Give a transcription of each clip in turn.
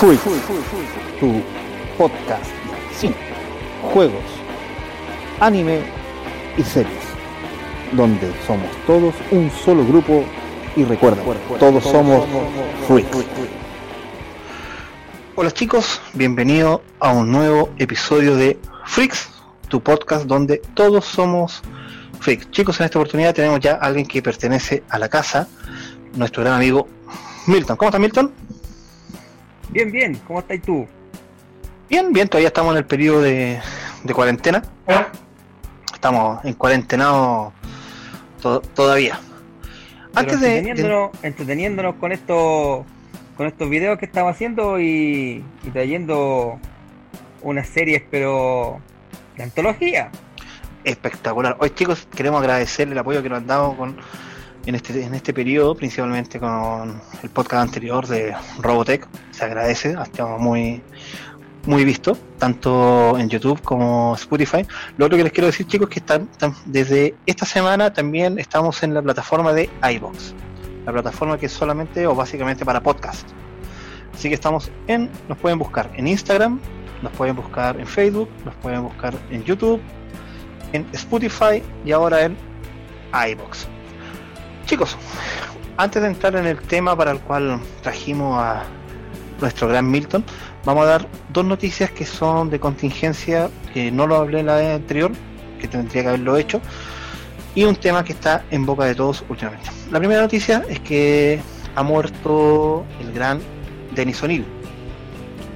Freak, tu podcast de juegos, anime y series, donde somos todos un solo grupo y recuerda, todos somos Freaks. Hola chicos, bienvenidos a un nuevo episodio de Freaks, tu podcast donde todos somos freaks. Chicos, en esta oportunidad tenemos ya a alguien que pertenece a la casa, nuestro gran amigo Milton. ¿Cómo estás Milton? Bien, bien, ¿cómo estás tú? Bien, bien, todavía estamos en el periodo de, cuarentena. Estamos en cuarentenado todavía. Antes de, entreteniéndonos, con estos con estos videos que estamos haciendo y, trayendo unas series, pero de antología. Espectacular. Hoy chicos, queremos agradecerle el apoyo que nos han dado con en este, en este periodo, principalmente con el podcast anterior de Robotech. Se agradece, ha muy, muy visto, tanto en YouTube como Spotify. Lo otro que les quiero decir, chicos, que están, desde esta semana también estamos en la plataforma de iBox, la plataforma que es solamente o básicamente para podcast. Así que estamos en, nos pueden buscar en Instagram, nos pueden buscar en Facebook, nos pueden buscar en YouTube, en Spotify y ahora en iBox. Chicos, antes de entrar en el tema para el cual trajimos a nuestro gran Milton, vamos a dar dos noticias que son de contingencia, que no lo hablé en la vez anterior, que tendría que haberlo hecho, y un tema que está en boca de todos últimamente. La primera noticia es que ha muerto el gran Denis O'Neill.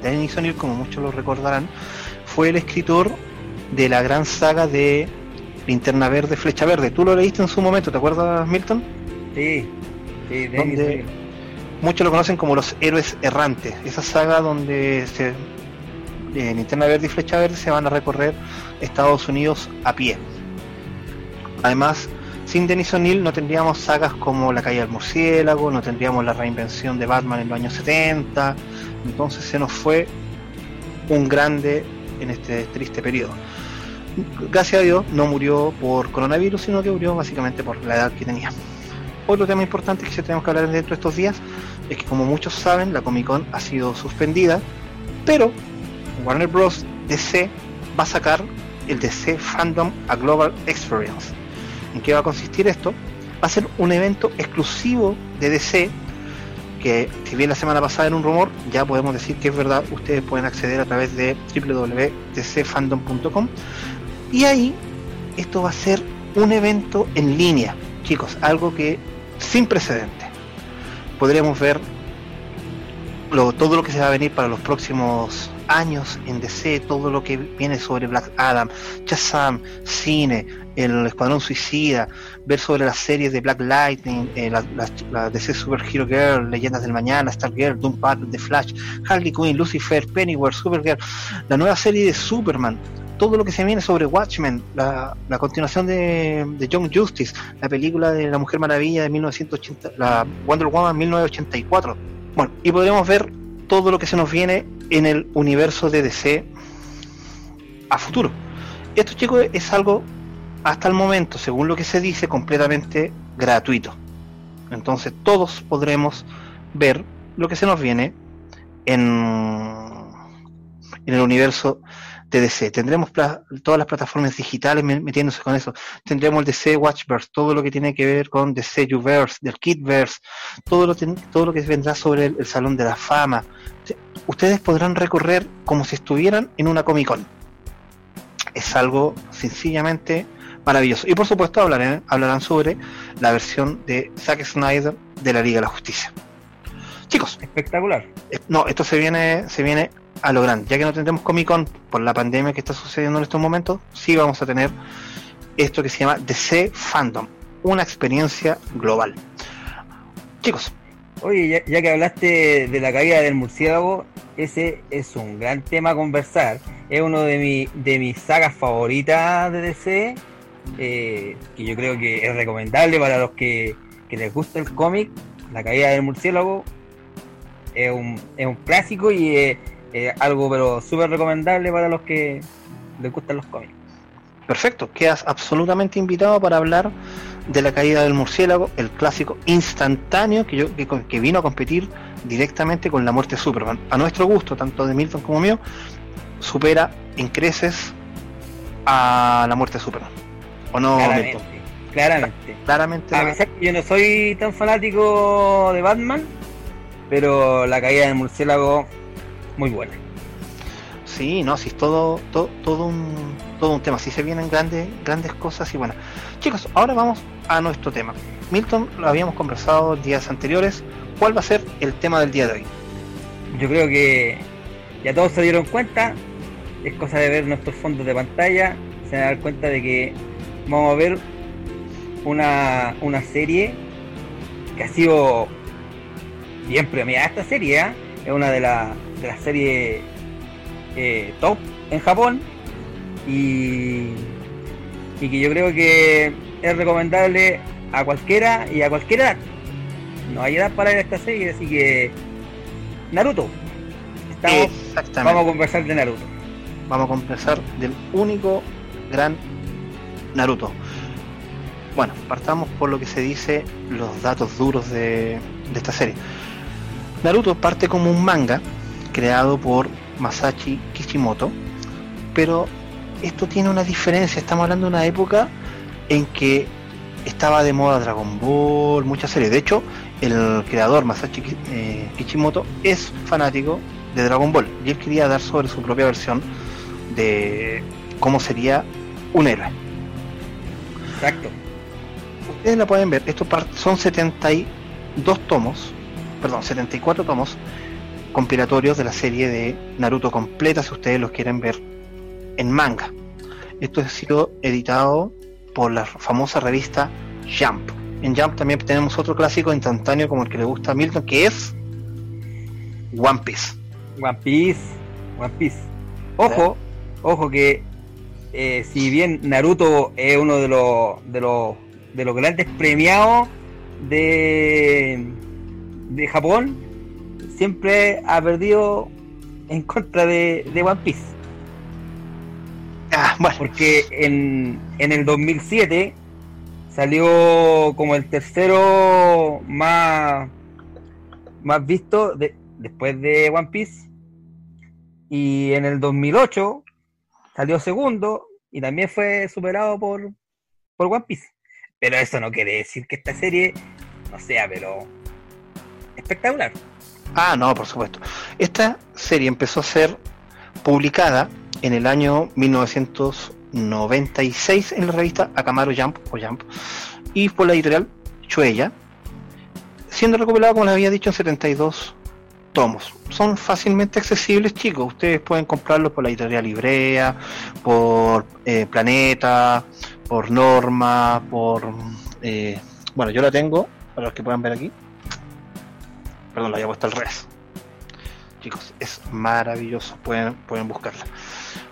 Denis O'Neill, como muchos lo recordarán, fue el escritor de la gran saga de Linterna Verde, Flecha Verde. ¿Tú lo leíste en su momento, te acuerdas, Milton? Sí, sí, muchos lo conocen como los héroes errantes, esa saga donde se, en Interna Verde y Flecha Verde se van a recorrer Estados Unidos a pie. Además, sin Denis O'Neill no tendríamos sagas como La calle del murciélago, no tendríamos la reinvención de Batman en los años 70, entonces se nos fue un grande en este triste periodo. Gracias a Dios no murió por coronavirus, sino que murió básicamente por la edad que tenía. Otro tema importante que se tenemos que hablar dentro de estos días es que como muchos saben, la Comic Con ha sido suspendida, pero Warner Bros. DC va a sacar el DC Fandom a Global Experience. ¿En qué va a consistir esto? Va a ser un evento exclusivo de DC que si bien la semana pasada era un rumor, ya podemos decir que es verdad, ustedes pueden acceder a través de www.dcfandom.com y ahí esto va a ser un evento en línea, chicos, algo que sin precedentes. Podríamos ver todo lo que se va a venir para los próximos años en DC, todo lo que viene sobre Black Adam, Shazam, cine, el Escuadrón Suicida, ver sobre las series de Black Lightning, eh, la, DC Super Hero Girl, Leyendas del Mañana, Stargirl, Doom Patrol, The Flash, Harley Quinn, Lucifer, Pennyworth, Supergirl, la nueva serie de Superman, todo lo que se viene sobre Watchmen, la, continuación de, de Young Justice, la película de la Mujer Maravilla de 1980, la Wonder Woman 1984. Bueno, y podremos ver todo lo que se nos viene en el universo de DC a futuro. Esto, chicos, es algo hasta el momento, según lo que se dice, completamente gratuito. Entonces todos podremos ver lo que se nos viene en, en el universo DC. Tendremos todas las plataformas digitales metiéndose con eso. Tendremos el DC Watchverse, todo lo que tiene que ver con DC Uverse, del Kidverse, todo lo, todo lo que vendrá sobre el, Salón de la Fama. Ustedes podrán recorrer como si estuvieran en una Comic Con. Es algo sencillamente maravilloso. Y por supuesto hablarán, hablarán sobre la versión de Zack Snyder de la Liga de la Justicia. Chicos. Espectacular. Eh, no, esto se viene, se viene a lo grande. Ya que no tendremos Comic Con por la pandemia que está sucediendo en estos momentos, sí vamos a tener esto que se llama DC Fandom, una experiencia global. Chicos. Oye, ya, que hablaste de la caída del murciélago, ese es un gran tema a conversar. Es uno de, mi, de mis sagas favoritas de DC, eh, que yo creo que es recomendable para los que, que les gusta el cómic. La caída del murciélago es un, es un clásico y es eh, algo pero súper recomendable para los que les gustan los cómics. Perfecto, quedas absolutamente invitado para hablar de la caída del murciélago, el clásico instantáneo que, yo, que, que vino a competir directamente con la muerte de Superman. A nuestro gusto, tanto de Milton como mío, supera en creces a la muerte de Superman. ¿O no, claramente, Claramente. Claramente. A pesar que yo no soy tan fanático de Batman, pero la caída del murciélago, muy buena. Sí, no, sí, es todo, todo, todo, un, todo un tema. Sí se vienen grandes, grandes cosas y bueno. Chicos, ahora vamos a nuestro tema. Milton, lo habíamos conversado días anteriores. ¿Cuál va a ser el tema del día de hoy? Yo creo que ya todos se dieron cuenta. Es cosa de ver nuestros fondos de pantalla. Se van a dar cuenta de que vamos a ver una, una serie que ha sido bien premiada esta serie. ¿eh? Es una de, la, de las series eh, top en Japón y, y que yo creo que es recomendable a cualquiera y a cualquier edad. No hay edad para ver esta serie, así que Naruto. Estamos, vamos a conversar de Naruto. Vamos a conversar del único gran Naruto. Bueno, partamos por lo que se dice los datos duros de, de esta serie. Naruto parte como un manga creado por Masashi Kishimoto, pero esto tiene una diferencia, estamos hablando de una época en que estaba de moda Dragon Ball, muchas series, de hecho el creador Masashi eh, Kishimoto es fanático de Dragon Ball y él quería dar sobre su propia versión de cómo sería un héroe. Exacto. Ustedes la pueden ver, estos son 72 tomos, perdón, 74 tomos compilatorios de la serie de Naruto completa si ustedes los quieren ver en manga. Esto ha sido editado por la famosa revista Jump. En Jump también tenemos otro clásico instantáneo como el que le gusta a Milton, que es One Piece. One Piece, One Piece. Ojo, ojo que eh, si bien Naruto es uno de los de los de los grandes premiados de de Japón, siempre ha perdido en contra de, One Piece. Ah, Porque en, en el 2007 salió como el tercero más, más visto después de One Piece. Y en el 2008 salió segundo y también fue superado por, por One Piece. Pero eso no quiere decir que esta serie no sea, pero espectacular. Ah, no, por supuesto. Esta serie empezó a ser publicada en el año 1996 en la revista Akamaro Jump o Jump y por la editorial Chuella, siendo recopilada, como les había dicho, en 72 tomos. Son fácilmente accesibles, chicos. Ustedes pueden comprarlos por la editorial Librea, por eh, Planeta, por Norma, por... Eh, bueno, yo la tengo, para los que puedan ver aquí. Perdón, la había puesto al revés. Chicos, es maravilloso, pueden, pueden buscarla.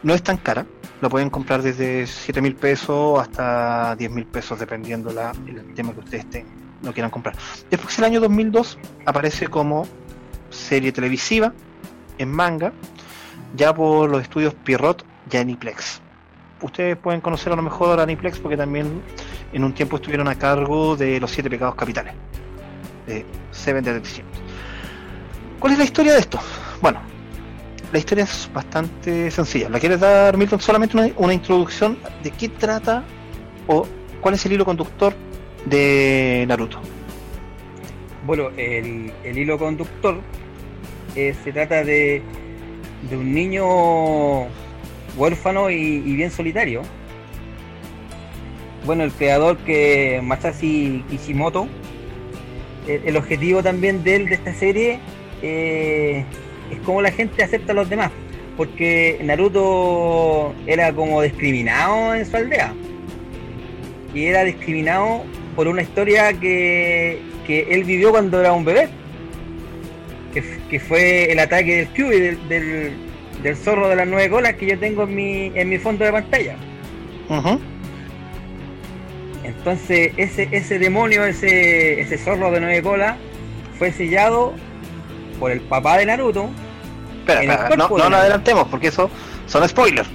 No es tan cara, la pueden comprar desde 7 mil pesos hasta 10 mil pesos, dependiendo la, el tema que ustedes tengan, lo quieran comprar. Después, el año 2002, aparece como serie televisiva en manga, ya por los estudios Pierrot y Aniplex. Ustedes pueden conocer a lo mejor a Aniplex porque también en un tiempo estuvieron a cargo de los siete pecados capitales de Seven Deadly ¿Cuál es la historia de esto? Bueno, la historia es bastante sencilla. ¿La quieres dar, Milton? Solamente una, introducción de qué trata o cuál es el hilo conductor de Naruto. Bueno, el, hilo conductor eh, se trata de, de un niño huérfano y, bien solitario. Bueno, el creador que Masashi Kishimoto, el, el objetivo también de él de esta serie eh, es como la gente acepta a los demás. Porque Naruto era como discriminado en su aldea. Y era discriminado por una historia que, él vivió cuando era un bebé. Que, fue el ataque del Q del, del, zorro de las nueve colas que yo tengo en mi, en mi fondo de pantalla. Entonces ese, ese demonio, ese, ese zorro de nueve colas, fue sellado por el papá de Naruto. Espera, no, lo adelantemos porque eso son spoilers.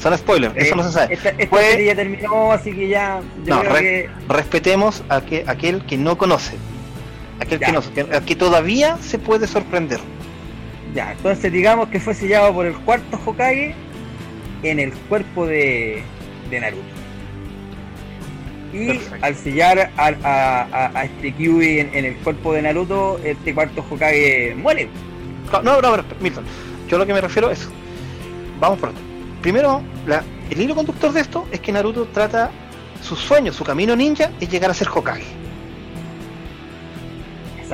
son spoilers, eso no se sabe. Esta, esta serie ya terminó, así que ya. Yo no, creo que... respetemos a, que, aquel que no conoce. Aquel que no que, que todavía se puede sorprender. Ya, entonces digamos que fue sellado por el cuarto Hokage en el cuerpo de, de Naruto. Y al sellar a, a, este Kyuubi en, el cuerpo de Naruto, este cuarto Hokage muere. No, no, no, Milton. Yo lo que me refiero es. Vamos por esto. Primero, la, el hilo conductor de esto es que Naruto trata su sueño, su camino ninja, es llegar a ser Hokage.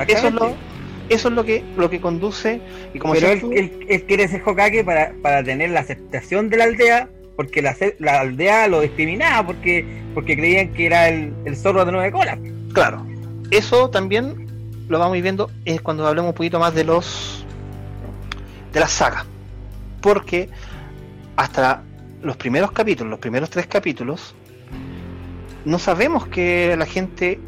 Eso es lo, eso es lo que lo que conduce y como pero él, quiere ser Hokage para, para tener la aceptación de la aldea porque la, aldea lo discriminaba porque porque creían que era el, zorro de nueve colas. Claro. Eso también lo vamos viendo es cuando hablemos un poquito más de los de la saga porque hasta los primeros capítulos los primeros tres capítulos no sabemos que la gente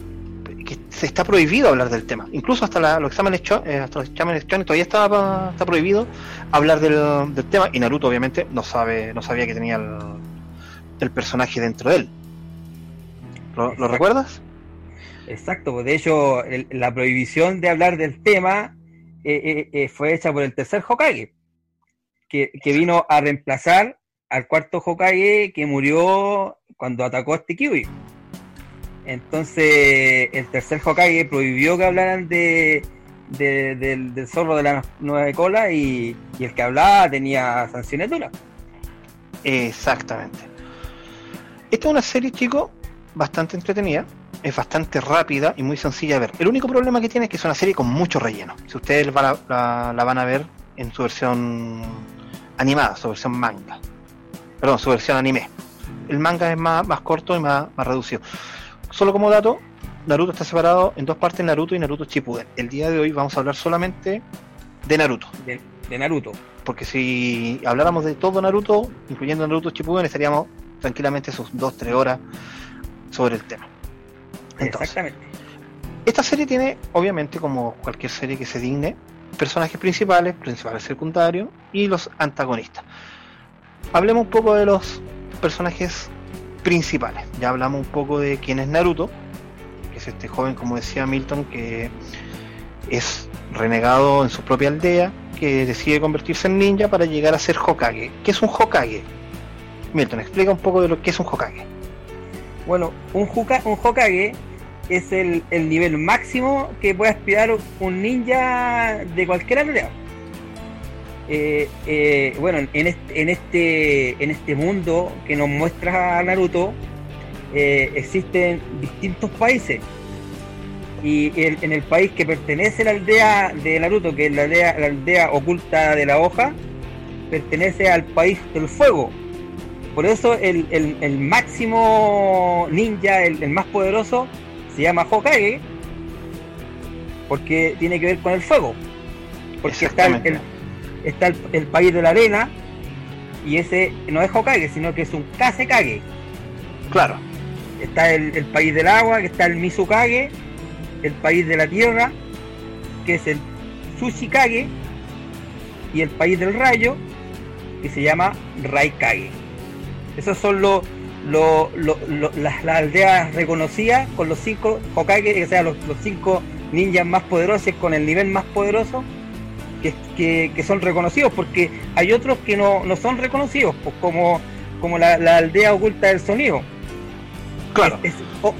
se está prohibido hablar del tema. Incluso hasta los exámenes eh, hasta los exámenes todavía está, está prohibido hablar del, tema y Naruto obviamente no sabe no sabía que tenía el, personaje dentro de él. ¿Lo, recuerdas? Exacto, pues de hecho la prohibición de hablar del tema eh, eh, fue hecha por el tercer Hokage, que, que, vino a reemplazar al cuarto Hokage que murió cuando atacó a este Kyuubi. Entonces, el tercer Hokage prohibió que hablaran de, del, zorro de la nueva cola y, el que hablaba tenía sanciones duras. Exactamente. Esta es una serie, chicos, bastante entretenida, es bastante rápida y muy sencilla de ver. El único problema que tiene es que es una serie con mucho relleno. Si ustedes la, van a ver en su versión animada, su versión manga. Perdón, su versión anime. El manga es más, corto y más reducido. Solo como dato, Naruto está separado en dos partes, Naruto y Naruto Shippuden. El día de hoy vamos a hablar solamente de Naruto. De, Naruto. Porque si habláramos de todo Naruto, incluyendo Naruto Shippuden, estaríamos tranquilamente sus dos, tres horas sobre el tema. Exactamente. Esta serie tiene, obviamente, como cualquier serie que se digne, personajes principales, principales secundarios y los antagonistas. Hablemos un poco de los personajes principales. Ya hablamos un poco de quién es Naruto, que es este joven, como decía Milton, que es renegado en su propia aldea, que decide convertirse en ninja para llegar a ser Hokage. ¿Qué es un Hokage? Milton, explica un poco de lo que es un Hokage. Bueno, un, un Hokage es el, el, nivel máximo que puede aspirar un ninja de cualquier aldea. Eh, eh, bueno, en este, en este, mundo que nos muestra Naruto, eh, existen distintos países. Y en el país que pertenece la aldea de Naruto, que es la aldea, la aldea oculta de la hoja, pertenece al país del fuego. Por eso el, máximo ninja, el, más poderoso, se llama Hokage, porque tiene que ver con el fuego. Porque está el, está el, país de la arena, y ese no es Hokage, sino que es un Kage Claro. Está el, país del agua, que está el Mizukage, el país de la tierra, que es el Tsushikage, y el país del rayo, que se llama Raikage. Esos son los las, aldeas reconocidas con los cinco Hokage, o sea, los, los cinco ninjas más poderosos con el nivel más poderoso que, son reconocidos, porque hay otros que no, no son reconocidos, pues como, como la, aldea oculta del sonido. Claro.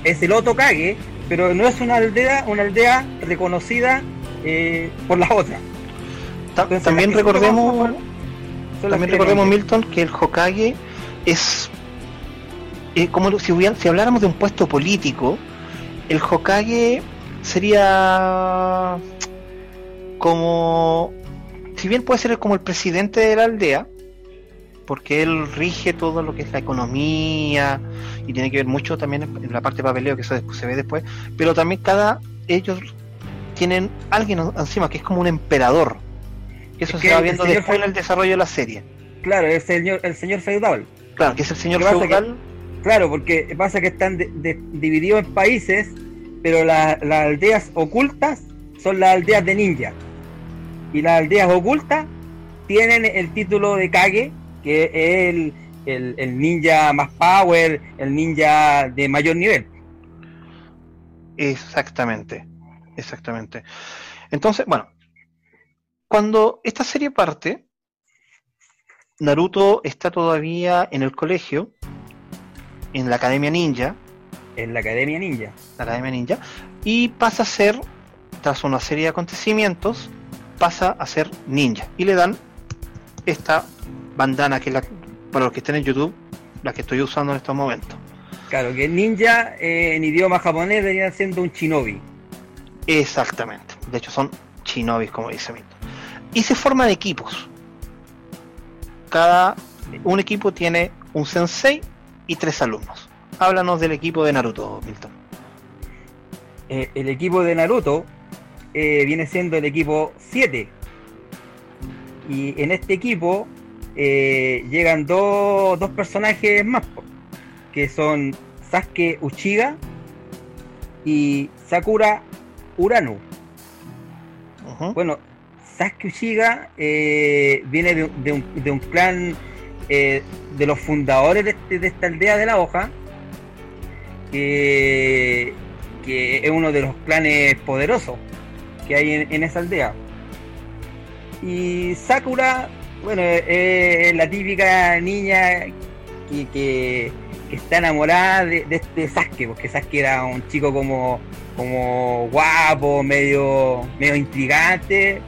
Es, el Otokage, pero no es una aldea, una aldea reconocida eh, por las otras. también recordemos, también recordemos Milton que el Hokage es eh, como si, si habláramos de un puesto político, el Hokage sería como, si bien puede ser como el presidente de la aldea, porque él rige todo lo que es la economía y tiene que ver mucho también en la parte de papeleo, que eso se ve después, pero también cada ellos tienen alguien encima que es como un emperador. Que eso se va viendo después en el desarrollo de la serie. Claro, el señor, el señor feudal. Claro, que es el señor feudal. claro, porque pasa que están divididos en países, pero las aldeas ocultas son las aldeas de ninjas y las aldeas ocultas tienen el título de Kage, que es el, el ninja más power, el ninja de mayor nivel. Exactamente, exactamente. Entonces, bueno, cuando esta serie parte, Naruto está todavía en el colegio, en la Academia Ninja, En la Academia Ninja. la Academia Ninja, y pasa a ser, tras una serie de acontecimientos, pasa a ser ninja. Y le dan esta bandana que es la, para los que estén en YouTube, la que estoy usando en estos momentos. Claro, que ninja eh, en idioma japonés venía siendo un shinobi. Exactamente. De hecho son shinobis, como dice Milton. Y se forman equipos. Cada un equipo tiene un sensei y tres alumnos. Háblanos del equipo de Naruto, Milton. Eh, el equipo de Naruto eh, viene siendo el equipo 7. Y en este equipo eh, llegan dos, dos personajes más, que son Sasuke Uchiha y Sakura Uranu. Ujú. Bueno, Sasuke Uchiha eh, viene de, un- de un, de un clan eh, de los fundadores de, este- de esta aldea de la hoja, que, que es uno de los clanes poderosos que hay en, esa aldea. Y Sakura, bueno, es la típica niña que, que- está enamorada de, de este Sasuke, porque Sasuke era un chico como, como guapo, medio, medio intrigante.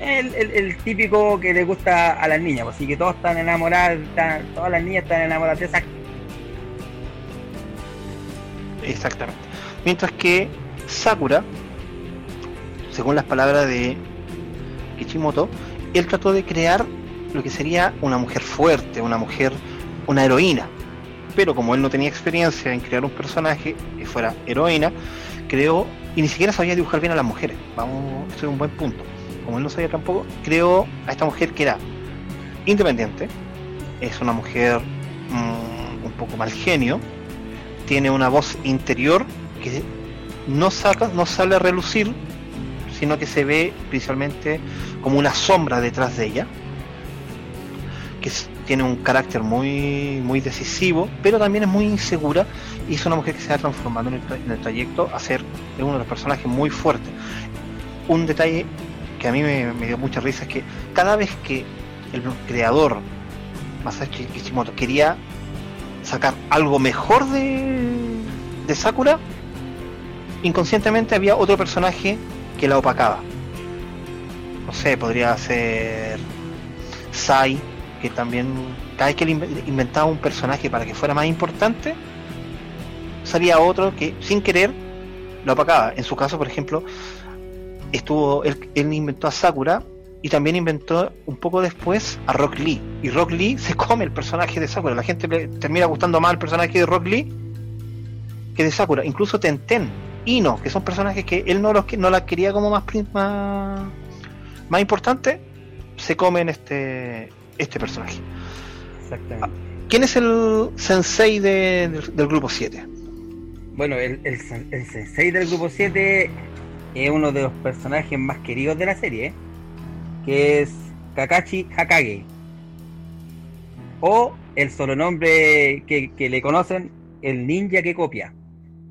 El, el- el típico que le gusta a las niñas, pues, así que todos están enamoradas, están- todas las niñas están enamoradas de Sasuke. Exactamente. Mientras que Sakura, según las palabras de Kishimoto, él trató de crear lo que sería una mujer fuerte, una mujer, una heroína. Pero como él no tenía experiencia en crear un personaje que fuera heroína, creó, y ni siquiera sabía dibujar bien a las mujeres. Vamos, esto es un buen punto. Como él no sabía tampoco, creó a esta mujer que era independiente, es una mujer mm, un poco mal genio, tiene una voz interior que no saca, no sale a relucir, sino que se ve principalmente como una sombra detrás de ella, que tiene un carácter muy, muy decisivo, pero también es muy insegura y es una mujer que se va transformando en el, trayecto a ser uno de los personajes muy fuertes. Un detalle que a mí me, me dio mucha risa es que cada vez que el creador Masashi Kishimoto quería sacar algo mejor de, de Sakura, inconscientemente había otro personaje que la opacaba. No sé, podría ser Sai, que también cada vez que inve- inventaba un personaje para que fuera más importante, salía otro que sin querer lo opacaba. En su caso, por ejemplo, estuvo él, él inventó a Sakura y también inventó un poco después a Rock Lee. Y Rock Lee se come el personaje de Sakura. La gente le termina gustando más el personaje de Rock Lee que de Sakura. Incluso Tenten, Ino, que son personajes que él no los no la quería como más, más, más importante, se comen este, este personaje. Exactamente. ¿Quién es el sensei de- del, del grupo 7? Bueno, el, el, sen- el sensei del grupo 7 es uno de los personajes más queridos de la serie, ¿eh? que es Kakashi Hakage. O el solo nombre que, que le conocen, el ninja que copia.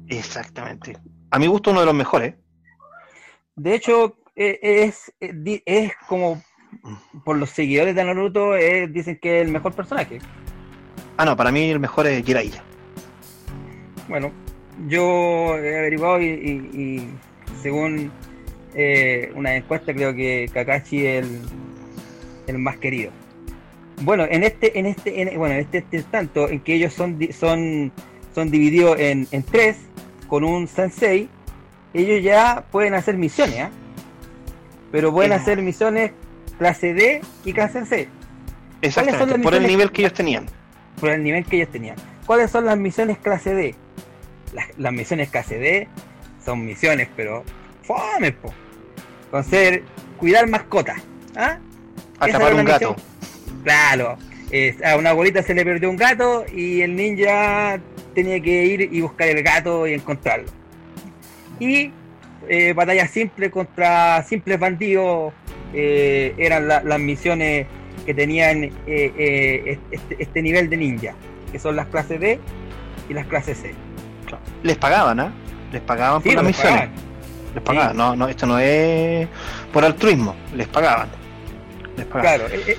Exactamente. A mi gusto uno de los mejores. De hecho, eh, es, es, di- es como por los seguidores de Naruto, dicen que es el mejor personaje. Ah, no, para mí el mejor es Jiraiya. Bueno, yo he averiguado y, y- y según eh, una encuesta creo que Kakashi es el, el más querido. Bueno, en este, en este, en, bueno, en este, este tanto en que ellos son, son, son divididos en, en tres con un sensei, ellos ya pueden hacer misiones, ¿ah? pero pueden Eh. hacer misiones clase D y clase C. Exactamente, por el nivel que ellos tenían. por el nivel que ellos tenían. ¿Cuáles son las misiones clase D? Las, las misiones clase D son misiones, pero fome, po. Con ser cuidar mascotas. ¿ah? Atrapar un gato. Claro. Es- a una abuelita se le perdió un gato y el ninja tenía que ir y buscar el gato y encontrarlo. Y eh, batallas simples contra simples bandidos eh, eran la- las misiones que tenían eh, eh, este, este, nivel de ninja, que son las clases D y las clases C. Les pagaban, ¿ah? Les pagaban por las misiones. Les pagaban, no, no, esto no es por altruismo, les pagaban. Les pagaban. Claro, eh,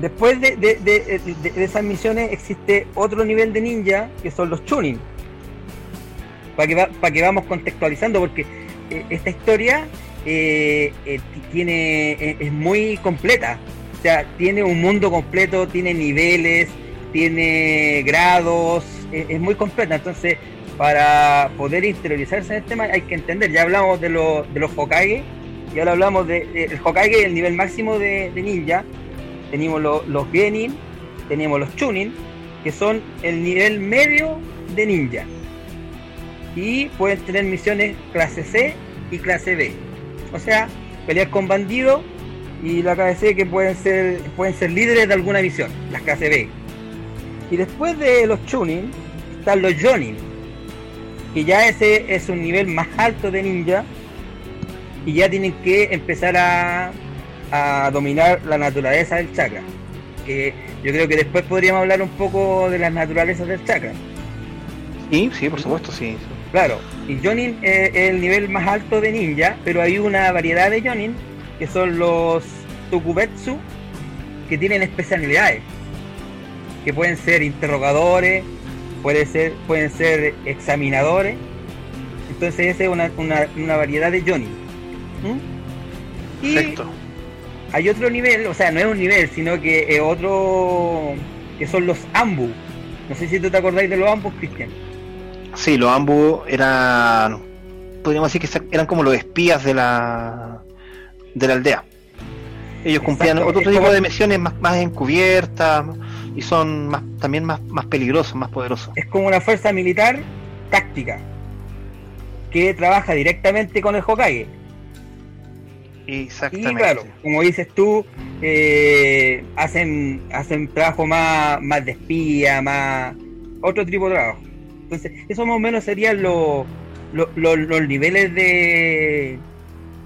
después de, de, esas misiones existe otro nivel de ninja que son los tuning. Para que, que vamos contextualizando, porque esta historia eh, eh, tiene eh, es muy completa. O sea, tiene un mundo completo, tiene niveles, tiene grados, es, muy completa. Entonces, para poder interiorizarse en el tema hay que entender. Ya hablamos de, de los Hokage, y ahora hablamos de, el Hokage, el nivel máximo de, ninja. Tenemos los Genin, tenemos los Chunin, que son el nivel medio de ninja. Y pueden tener misiones clase C y clase B. O sea, pelear con bandidos y la KBC que pueden ser, pueden ser líderes de alguna misión, las KCB. Y después de los Chunin están los Jonin, que ya ese es un nivel más alto de ninja y ya tienen que empezar a, a dominar la naturaleza del chakra. Que yo creo que después podríamos hablar un poco de las naturalezas del chakra. Sí, sí, por supuesto, sí. Claro, y Jonin es el nivel más alto de ninja, pero hay una variedad de Jonin que son los Tokubetsu que tienen especialidades, que pueden ser interrogadores, puede ser, pueden ser examinadores. Entonces esa es una, una, variedad de Jonin. ¿Mm? Y hay otro nivel, o sea, no es un nivel, sino que es otro que son los Ambu. No sé si tú te acordáis de los Ambu, Cristian. Sí, los Ambu eran, podríamos decir que eran como los espías de la, de la aldea. Ellos cumplían otro tipo de misiones más, más encubiertas y son más, también más, más peligrosos, más poderosos. Es como una fuerza militar táctica que trabaja directamente con el Hokage. Y claro, como dices tú, eh, hacen, hacen trabajo más, más de espía, más otro tipo de trabajo. Entonces, eso más o menos serían los, los, niveles de,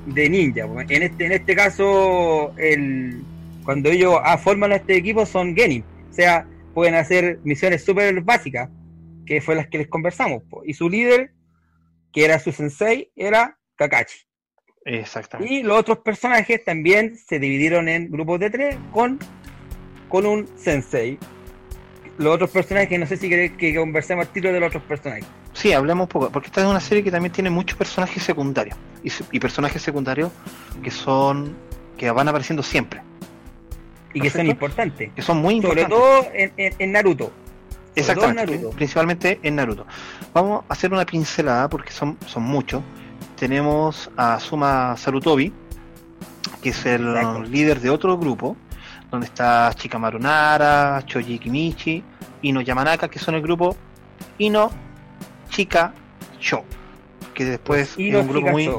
de ninja. En este, en este caso, el, cuando ellos forman este equipo son Genin. O sea, pueden hacer misiones súper básicas, que fue las que les conversamos. Y su líder, que era su sensei, era Kakashi. Exactamente. Y los otros personajes también se dividieron en grupos de tres con, con un sensei los otros personajes, no sé si querés que conversemos al tiro de los otros personajes. Sí, hablemos un poco, porque esta es una serie que también tiene muchos personajes secundarios y, personajes secundarios que son que van apareciendo siempre. Y que son importantes. Que son muy importantes. Sobre todo en, Naruto. Exactamente, principalmente en Naruto. Vamos a hacer una pincelada porque son, son muchos. Tenemos a Suma Sarutobi, que es el líder de otro grupo, donde está Shikamaru Nara, Choji Kimichi, Ino Yamanaka, que son el grupo Ino Chika Sho, que después es un grupo muy,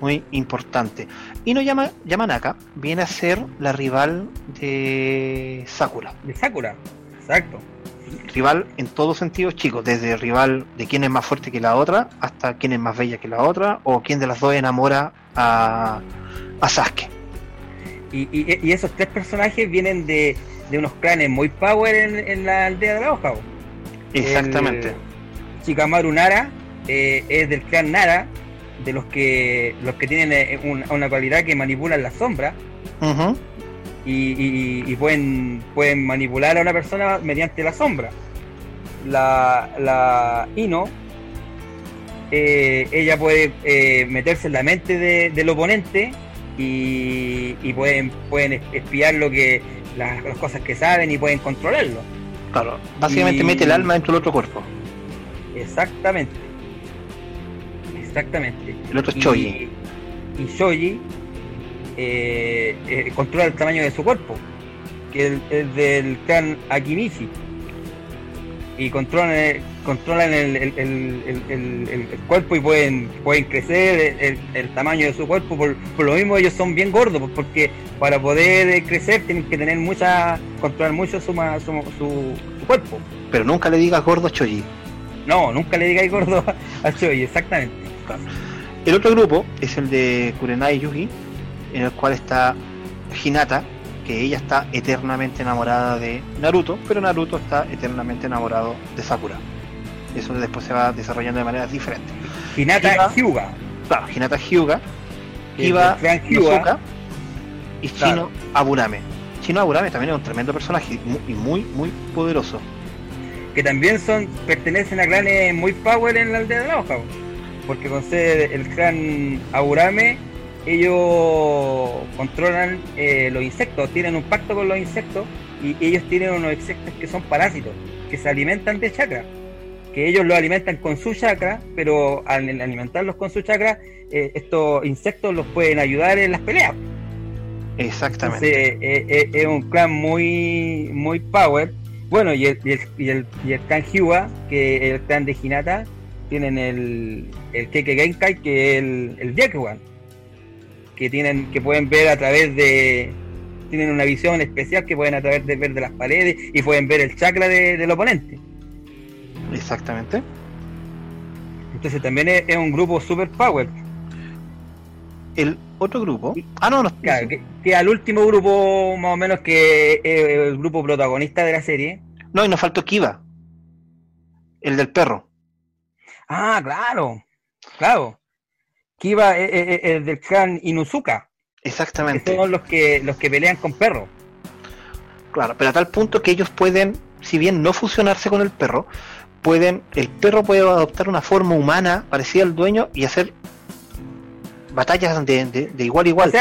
muy importante. Ino Yama, Yamanaka viene a ser la rival de Sakura. De Sakura, exacto. Rival en todos sentidos, chicos, desde rival de quién es más fuerte que la otra, hasta quién es más bella que la otra, o quién de las dos enamora a, a Sasuke. Y, esos tres personajes vienen de, unos clanes muy power en, la aldea de la hoja. Exactamente. Shikamaru Nara eh, es del clan Nara, de los que los que tienen eh, una, cualidad que manipulan la sombra. Y, pueden, pueden manipular a una persona mediante la sombra. La, la Ino, eh, ella puede meterse en la mente del oponente y, pueden, pueden espiar lo que las, cosas que saben y pueden controlarlo. Claro, básicamente mete el alma dentro del otro cuerpo. Exactamente. Exactamente. El otro es Shoji. Y, Shoji eh, eh, controla el tamaño de su cuerpo, que es del clan Akimichi y controlan, controlan el, el, cuerpo y pueden, pueden crecer el, tamaño de su cuerpo. Por, lo mismo ellos son bien gordos, porque para poder crecer tienen que tener mucha, controlar mucho su, su, cuerpo. Pero nunca le digas gordo a Choji. No, nunca le digáis gordo a Choji, exactamente. El otro grupo es el de Kurenai Yugi, en el cual está Hinata, que ella está eternamente enamorada de Naruto, pero Naruto está eternamente enamorado de Sakura. Eso después se va desarrollando de maneras diferentes. Hinata Hyuga. Claro, Hinata Hyuga, Kiba Nozuka y Chino Aburame. Chino Aburame también es un tremendo personaje y muy, muy poderoso. Que también son pertenecen a clanes muy power en la aldea de la hoja. Porque con ser el clan Aburame ellos controlan eh, los insectos, tienen un pacto con los insectos y ellos tienen unos insectos que son parásitos, que se alimentan de chakra, que ellos lo alimentan con su chakra, pero al alimentarlos con su chakra, eh, estos insectos los pueden ayudar en las peleas. Exactamente. Eh, es un clan muy muy power. Bueno, y el, y el, y el, clan Hyuga, que el clan de Hinata, tienen el, el Keke Genkai, que es el, el que tienen, que pueden ver a través de, tienen una visión especial que pueden a través de ver de las paredes y pueden ver el chakra del oponente. Exactamente. Entonces también es, un grupo super power. El otro grupo. Ah, no, no. Claro, que, al último grupo, más o menos, que es el grupo protagonista de la serie. No, y nos faltó Kiva. El del perro. Ah, claro. Claro. Kiba es, del clan Inuzuka. Exactamente. Que son los que, los que pelean con perros. Claro, pero a tal punto que ellos pueden, si bien no fusionarse con el perro, pueden, el perro puede adoptar una forma humana parecida al dueño y hacer batallas de, igual a igual.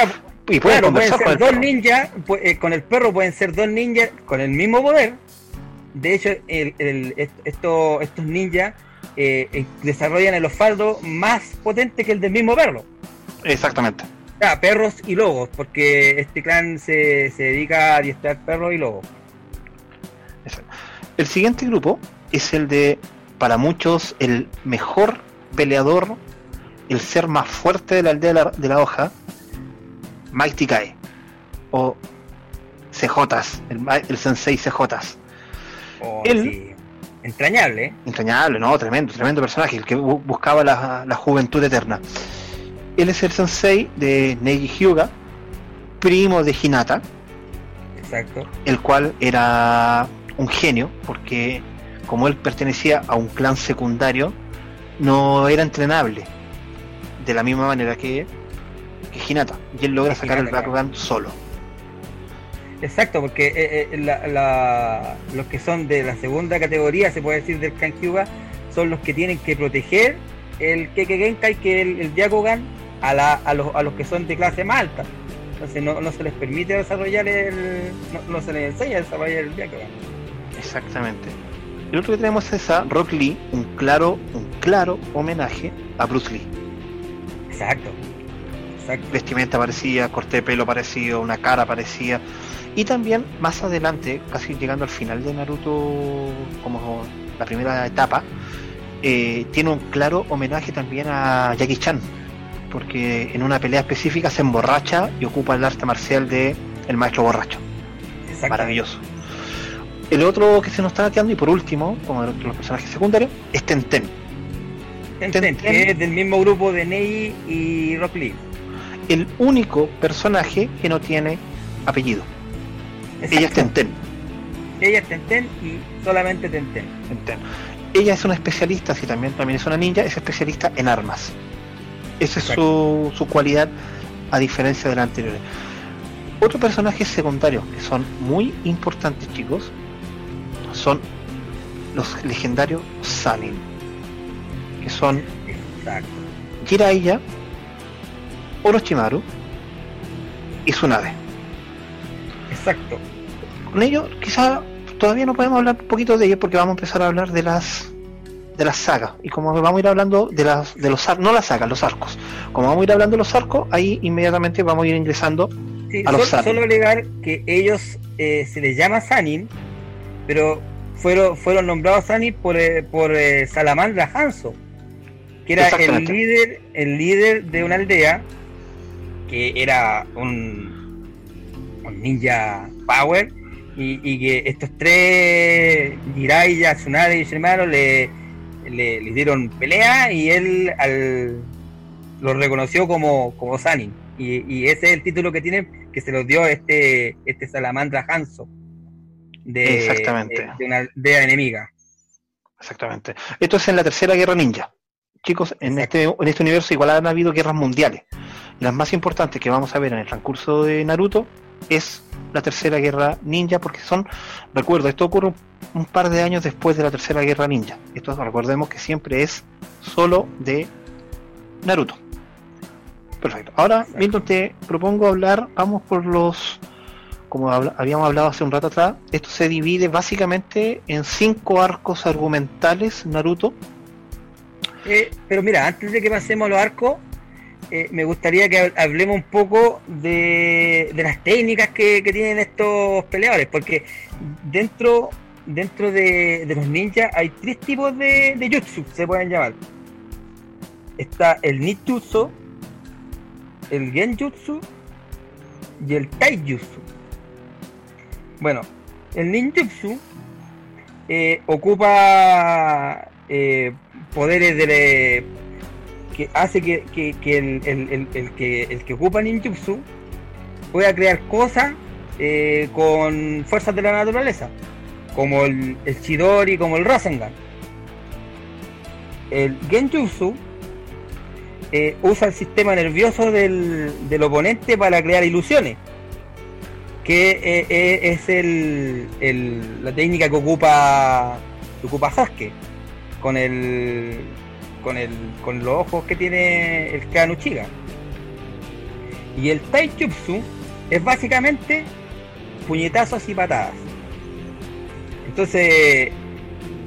y pueden conversar con el dos ninjas, eh, con el perro pueden ser dos ninjas con el mismo poder. De hecho, estos ninjas eh, desarrollan el osvaldo más potente que el del mismo perro. Exactamente. Ah, perros y lobos, porque este clan se, dedica a adiestrar perros y lobos. El siguiente grupo es el de, para muchos, el mejor peleador, el ser más fuerte de la aldea de la, hoja, Mighty Kai, o CJs, el, el sensei CJs. Oh. ¿eh? Entrañable, no, tremendo, tremendo personaje, el que buscaba la, juventud eterna. Él es el sensei de Neji Hyuga, primo de Hinata. Exacto. El cual era un genio, porque como él pertenecía a un clan secundario, no era entrenable. De la misma manera que, que Hinata. Y él logra sacar el Bakugan solo. Exacto, porque eh, eh, los que son de la segunda categoría, se puede decir, del Kankyuga, son los que tienen que proteger el Keke Genkai, que el, el a, la, a, los, a los que son de clase más alta. Entonces no, no se les permite desarrollar el. No, se les enseña a desarrollar el Yakugan. Exactamente. El otro que tenemos es a Rock Lee, un claro, un claro homenaje a Bruce Lee. Exacto. Exacto. Vestimenta parecida, corte de pelo parecido, una cara parecida. Y también más adelante, casi llegando al final de Naruto, como la primera etapa, eh, tiene un claro homenaje también a Jackie Chan, porque en una pelea específica se emborracha y ocupa el arte marcial de el maestro borracho. Maravilloso. El otro que se nos está quedando, y por último, como de los personajes secundarios, es Tenten. Tenten, que es del mismo grupo de Ney y Rock Lee. El único personaje que no tiene apellido. Ella es Tenten. Ella es Tenten y solamente Tenten. Ella es una especialista, si también, también es una ninja, es especialista en armas. Esa es su, su cualidad a diferencia de la anterior. Otros personajes secundarios que son muy importantes, chicos, son los legendarios Sanin, que son Exacto. Jiraiya, Orochimaru y Tsunade. Exacto. Con ello, quizá todavía no podemos hablar un poquito de ellos porque vamos a empezar a hablar de las de las sagas. Y como vamos a ir hablando de las de los no las sagas los arcos. Como vamos a ir hablando de los arcos ahí inmediatamente vamos a ir ingresando a los solo, solo alegar que ellos eh, se les llama Sanin pero fueron fueron nombrados Sanin por eh, por eh, Salamandra Hanso que era el líder el líder de una aldea que era un ninja power y, que estos tres, Jiraiya, Tsunade y su hermano, le, le, dieron pelea y él al, lo reconoció como, como Sanin. Y, ese es el título que tiene, que se lo dio este, este Salamandra Hanzo. De, Exactamente. De, una aldea enemiga. Exactamente. Esto es en la tercera guerra ninja. Chicos, en este, en este universo igual han habido guerras mundiales. las más importantes que vamos a ver en el transcurso de Naruto es la tercera guerra ninja, porque son, recuerdo, esto ocurre un par de años después de la tercera guerra ninja. Esto recordemos que siempre es solo de Naruto. Perfecto. Ahora, Milton, te propongo hablar, vamos por los, como habíamos hablado hace un rato atrás, esto se divide básicamente en cinco arcos argumentales Naruto. Eh, pero mira, antes de que pasemos a los arcos, eh, me gustaría que hablemos un poco de, las técnicas que, tienen estos peleadores, porque dentro dentro de, los ninjas hay tres tipos de, de jutsu, se pueden llamar. Está el ninjutsu, el genjutsu y el taijutsu. Bueno, el ninjutsu eh, ocupa eh, poderes de, que hace que, el, que el que ocupa ninjutsu pueda crear cosas eh, con fuerzas de la naturaleza, como el, el Chidori, como el Rasengan. El Genjutsu eh, usa el sistema nervioso del, del, oponente para crear ilusiones, que eh, es el, la técnica que ocupa, que ocupa Sasuke con el con, el, con los ojos que tiene el Kanuchiga. Y el Taijutsu es básicamente puñetazos y patadas. Entonces,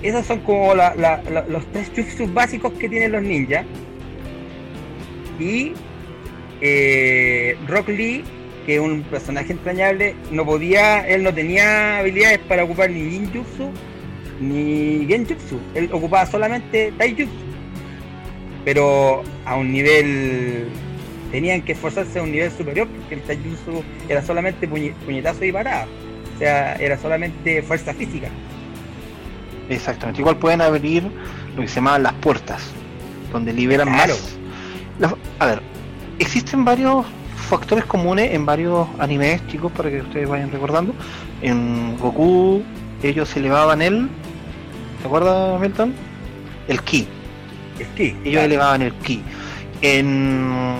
esos son como los tres jutsus básicos que tienen los ninjas. Y eh, Rock Lee, que es un personaje entrañable, no podía, él no tenía habilidades para ocupar ni ninjutsu ni genjutsu. Él ocupaba solamente taijutsu pero a un nivel tenían que esforzarse a un nivel superior porque el taijutsu era solamente puñetazo y parada. O sea era solamente fuerza física. Exactamente. Igual pueden abrir lo que se llaman las puertas donde liberan más. A ver existen varios factores comunes en varios animes chicos para que ustedes vayan recordando. En Goku ellos elevaban el ¿te acuerdas Milton? el ki ellos elevaban el ki. En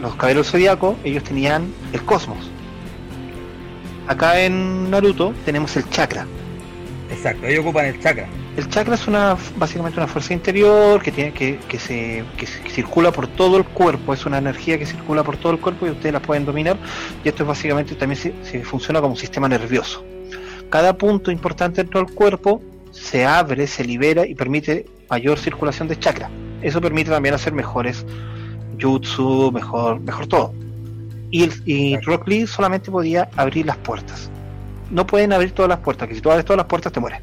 los caballeros zodiacos, ellos tenían el cosmos. Acá en Naruto tenemos el chakra. Exacto, ellos ocupan el chakra. El chakra es una básicamente una fuerza interior que tiene que, que, se, que, circula por todo el cuerpo, es una energía que circula por todo el cuerpo y ustedes la pueden dominar. Y esto es básicamente también se, funciona como un sistema nervioso. Cada punto importante dentro del cuerpo se abre, se libera y permite mayor circulación de chakra. Eso permite también hacer mejores jutsu, mejor, mejor todo. Y, el, y Rock Lee solamente podía abrir las puertas. No pueden abrir todas las puertas, que si tú abres todas las puertas te mueres.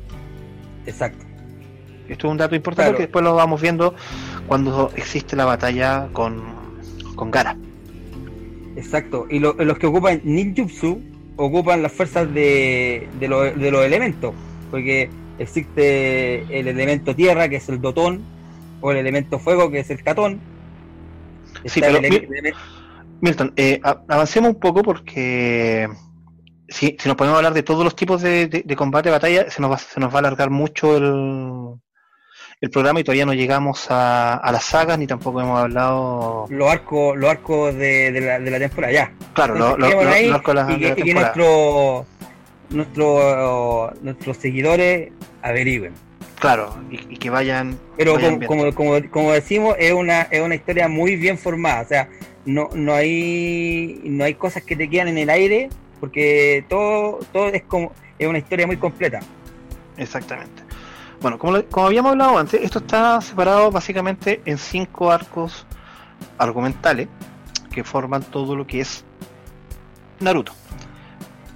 Exacto. Esto es un dato importante que después lo vamos viendo cuando existe la batalla con, con Gara. Exacto. Y los que ocupan ninjutsu ocupan las fuerzas de, de, de los elementos. Porque existe el elemento tierra, que es el dotón, o el elemento fuego, que es el catón. Sí, pero, Milton, eh, avancemos un poco porque si, si, nos podemos hablar de todos los tipos de, de, combate, batalla, se nos, va, se nos va a alargar mucho el, el programa y todavía no llegamos a, a las sagas ni tampoco hemos hablado los arcos los arcos de, de, la, de la temporada ya. Claro los arcos de la, y que, nuestro nuestro, nuestros seguidores averigüen. Claro, y, que vayan. Pero como, como, como, decimos, es una, es una historia muy bien formada. O sea, no, no, hay, no hay cosas que te quedan en el aire, porque todo, todo es como es una historia muy completa. Exactamente. Bueno, como, como habíamos hablado antes, esto está separado básicamente en cinco arcos argumentales que forman todo lo que es Naruto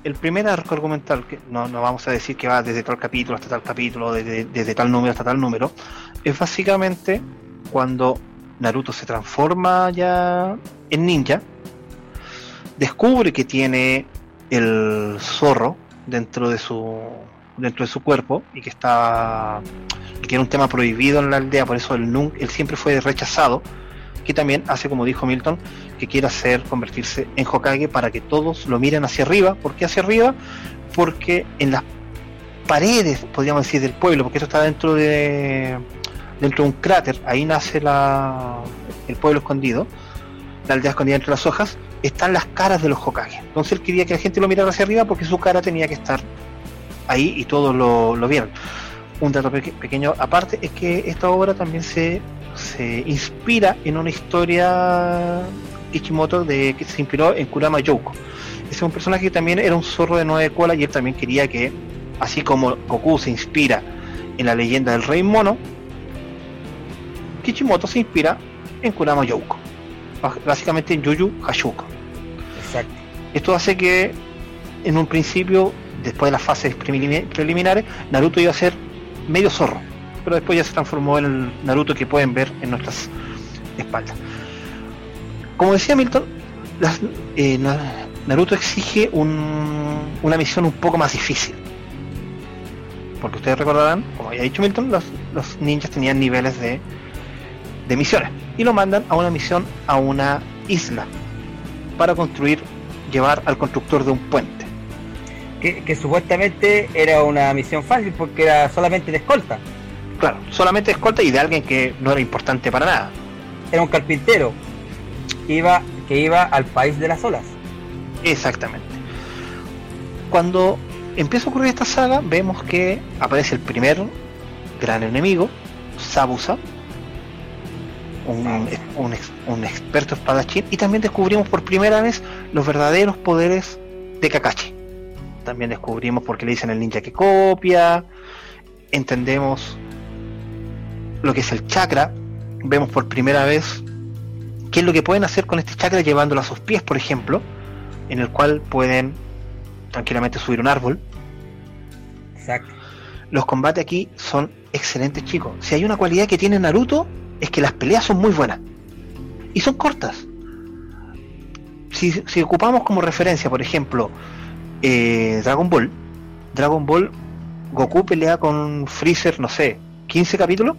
el primer arco argumental, que no, no, vamos a decir que va desde tal capítulo hasta tal capítulo, desde, desde, tal número hasta tal número, es básicamente cuando Naruto se transforma ya en ninja, descubre que tiene el zorro dentro de su dentro de su cuerpo y que está que era un tema prohibido en la aldea, por eso él, él siempre fue rechazado que también hace como dijo Milton, que quiere hacer convertirse en Hokage para que todos lo miren hacia arriba. ¿Por qué hacia arriba? Porque en las paredes, podríamos decir, del pueblo, porque esto está dentro de dentro de un cráter, ahí nace la, el pueblo escondido, la aldea escondida entre las hojas, están las caras de los Hokage. Entonces él quería que la gente lo mirara hacia arriba porque su cara tenía que estar ahí y todos lo, lo vieran. Un dato pequeño aparte es que esta obra también se, se inspira en una historia Ichimoto de que se inspiró en Kurama Yoko. Ese es un personaje que también era un zorro de nueve colas y él también quería que, así como Goku se inspira en la leyenda del rey mono, Kishimoto se inspira en Kurama Yoko, básicamente en Yuyu Hashuko. Exacto. Esto hace que en un principio, después de las fases preliminares, Naruto iba a ser medio zorro, pero después ya se transformó en el Naruto que pueden ver en nuestras espaldas. Como decía Milton, eh, Naruto exige una misión un poco más difícil. Porque ustedes recordarán, como había dicho Milton, los ninjas tenían niveles de de misiones y lo mandan a una misión a una isla para construir, llevar al constructor de un puente. Que, supuestamente era una misión fácil porque era solamente de escolta. Claro, solamente de escolta y de alguien que no era importante para nada. Era un carpintero que iba, que iba al país de las olas. Exactamente. Cuando empieza a ocurrir esta saga, vemos que aparece el primer gran enemigo, Sabusa, un, experto espadachín y también descubrimos por primera vez los verdaderos poderes de Kakashi. También descubrimos por qué le dicen el ninja que copia, entendemos lo que es el chakra, vemos por primera vez qué es lo que pueden hacer con este chakra llevándolo a sus pies, por ejemplo, en el cual pueden tranquilamente subir un árbol. Exacto. Los combates aquí son excelentes, chicos. Si hay una cualidad que tiene Naruto, es que las peleas son muy buenas y son cortas. Si, ocupamos como referencia, por ejemplo, eh, Dragon Ball, Dragon Ball, Goku pelea con Freezer, no sé, 15 capítulos.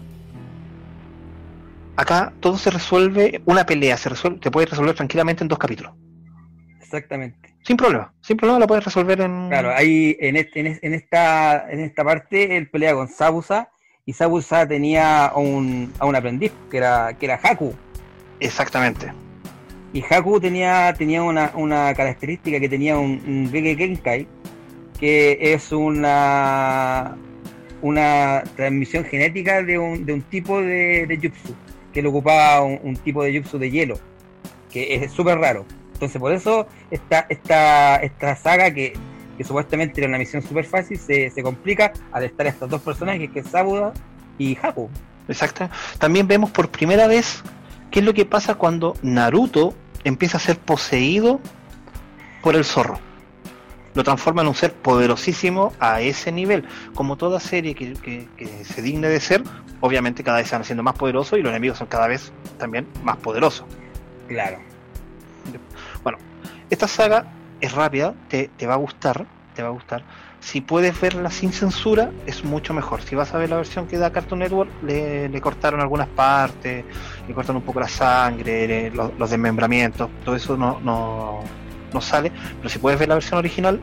Acá todo se resuelve, una pelea se resuelve, te puede resolver tranquilamente en dos capítulos. Exactamente. Sin problema, sin problema la puedes resolver en. Claro, ahí en, este, en, esta, en esta parte él pelea con Sabusa y Sabusa tenía un, a un aprendiz que era, que era Haku. Exactamente. Y Haku tenía, tenía una, una característica que tenía un, un Genkai, que es una, una transmisión genética de un, de un tipo de, de Jutsu, que lo ocupaba un, tipo de Jutsu de hielo, que es súper raro. Entonces por eso esta, esta, esta saga que que supuestamente era una misión súper fácil, se, se, complica al estar estos dos personajes, que es Sabuda y Haku. Exacto. También vemos por primera vez qué es lo que pasa cuando Naruto empieza a ser poseído por el zorro. Lo transforma en un ser poderosísimo a ese nivel. Como toda serie que, que se digne de ser, obviamente cada vez se van haciendo más poderosos y los enemigos son cada vez también más poderosos. Claro. Bueno, esta saga es rápida, te, va a gustar, te va a gustar. Si puedes verla sin censura, es mucho mejor. Si vas a ver la versión que da Cartoon Network, le, cortaron algunas partes, le cortaron un poco la sangre, los, desmembramientos, todo eso no, no, sale. Pero si puedes ver la versión original,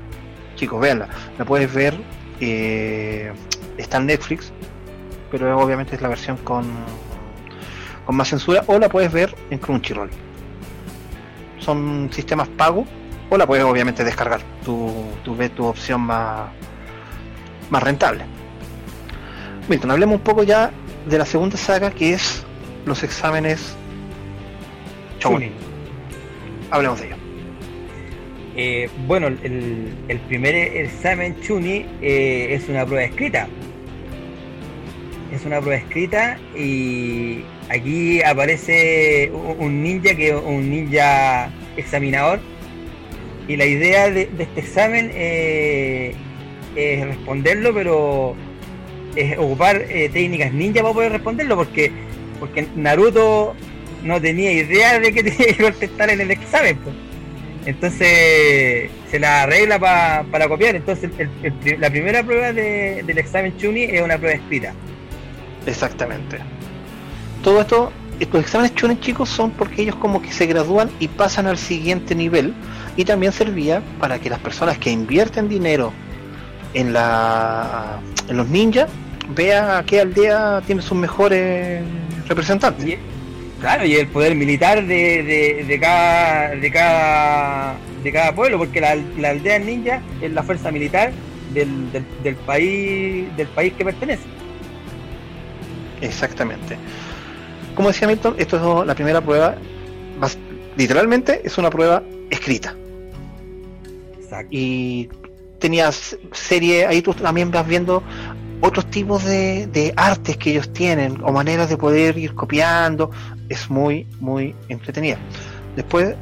chicos, véanla. La puedes ver, eh, está en Netflix, pero obviamente es la versión con, con más censura, o la puedes ver en Crunchyroll. Son sistemas pagos o la puedes obviamente descargar. Tú, ves tu opción más, más rentable. Milton, hablemos un poco ya de la segunda saga que es los exámenes Chunin. Hablemos de ello. Eh, bueno, el, primer examen Chuni eh, es una prueba escrita. Es una prueba escrita y aquí aparece un ninja que un ninja examinador y la idea de, este examen eh, es responderlo, pero es ocupar eh, técnicas ninja para poder responderlo, porque, porque Naruto no tenía idea de que tenía que contestar en el examen. Pues. Entonces se la arregla para copiar. Entonces la primera prueba del examen Chuni es una prueba escrita. Exactamente. Todo esto estos exámenes chunen chicos son porque ellos como que se gradúan y pasan al siguiente nivel y también servía para que las personas que invierten dinero en la en los ninjas vean a qué aldea tiene sus mejores representantes. Y, claro, y el poder militar de, de, de cada de cada de cada pueblo, porque la, la aldea ninja es la fuerza militar del, del, del país del país que pertenece. Exactamente. Como decía Milton, esto es la primera prueba, literalmente es una prueba escrita. Exacto. Y tenías serie, ahí tú también vas viendo otros tipos de, de artes que ellos tienen o maneras de poder ir copiando. Es muy, muy entretenida. Después,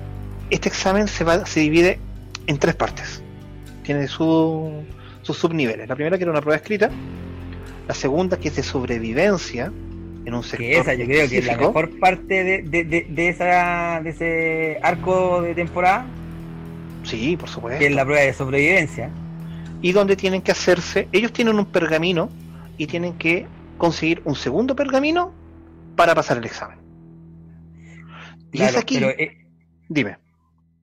este examen se, va, se divide en tres partes. Tiene su, sus subniveles. La primera que era una prueba escrita, la segunda que es de sobrevivencia en un sector. Que esa yo creo que es la mejor parte de, de, de esa, de ese arco de temporada, Sí, por supuesto. que es la prueba de sobrevivencia. y donde tienen que hacerse, ellos tienen un pergamino y tienen que conseguir un segundo pergamino para pasar el examen. Y es aquí, pero eh, dime,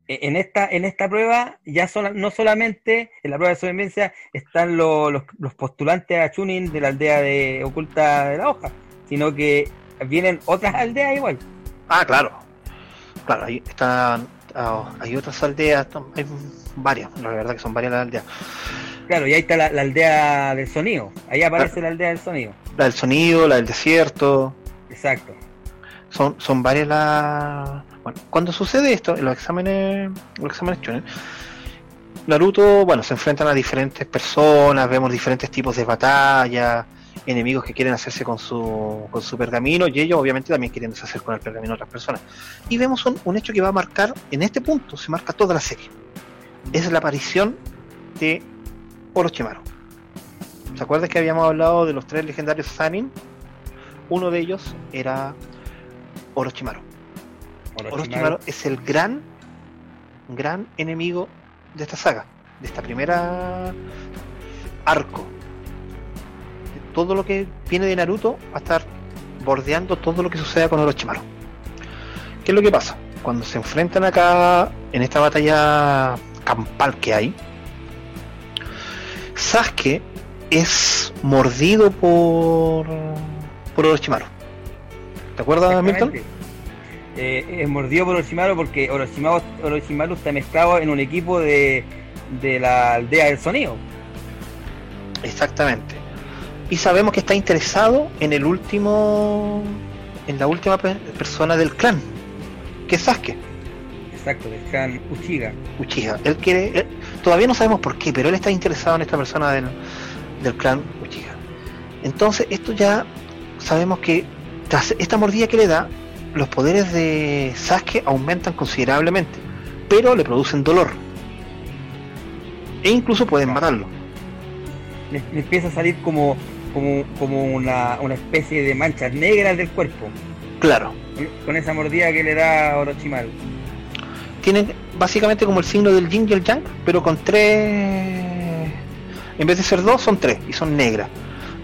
en esta en esta prueba ya sola- no solamente en la prueba de sobrevivencia están lo- los, los postulantes a Chunin de la aldea de oculta de la hoja, sino que vienen otras aldeas igual. ah, claro, claro, ahí están, ah, hay otras aldeas, hay varias, la verdad que son varias las aldeas. Claro, y ahí está la, la aldea del sonido. Ahí aparece la aldea del sonido. La del sonido, la del desierto, Exacto. son, son varias las... Bueno, cuando sucede esto, en los exámenes, los exámenes shonen, Naruto, bueno, se enfrentan a diferentes personas, vemos diferentes tipos de batallas, enemigos que quieren hacerse con su, con su pergamino y ellos obviamente también quieren deshacer con el pergamino de otras personas. Y vemos un, un hecho que va a marcar, en este punto, se marca toda la serie. Es la aparición de Orochimaru. ¿Se acuerdan que habíamos hablado de los tres legendarios Sanin? Uno de ellos era Orochimaru. Orochimaru es el gran, gran enemigo de esta saga, de esta primera arco. Todo lo que viene de Naruto va a estar bordeando todo lo que suceda con Orochimaru. ¿Qué es lo que pasa? Cuando se enfrentan acá en esta batalla campal que hay, Sasuke es mordido por por Orochimaru. ¿Te acuerdas, Milton? Eh, es mordido por Orochimaru porque Orochimaru, Orochimaru está mezclado en un equipo de, de la aldea del sonido. Exactamente. Y sabemos que está interesado en el último, en la última pe- persona del clan, que es Sasuke, Exacto, del clan Uchiha. Uchiha. Él quiere, él- todavía no sabemos por qué, pero él está interesado en esta persona del, del clan Uchiha. Entonces, esto ya sabemos que tras esta mordida que le da, los poderes de Sasuke aumentan considerablemente, pero le producen dolor. E incluso pueden matarlo. Le, le empieza a salir como, como, como una, una especie de manchas negras del cuerpo. Claro. con- esa mordida que le da Orochimaru. tienen básicamente como el signo del yin y el yang, pero con tres. En vez de ser dos, son tres y son negras.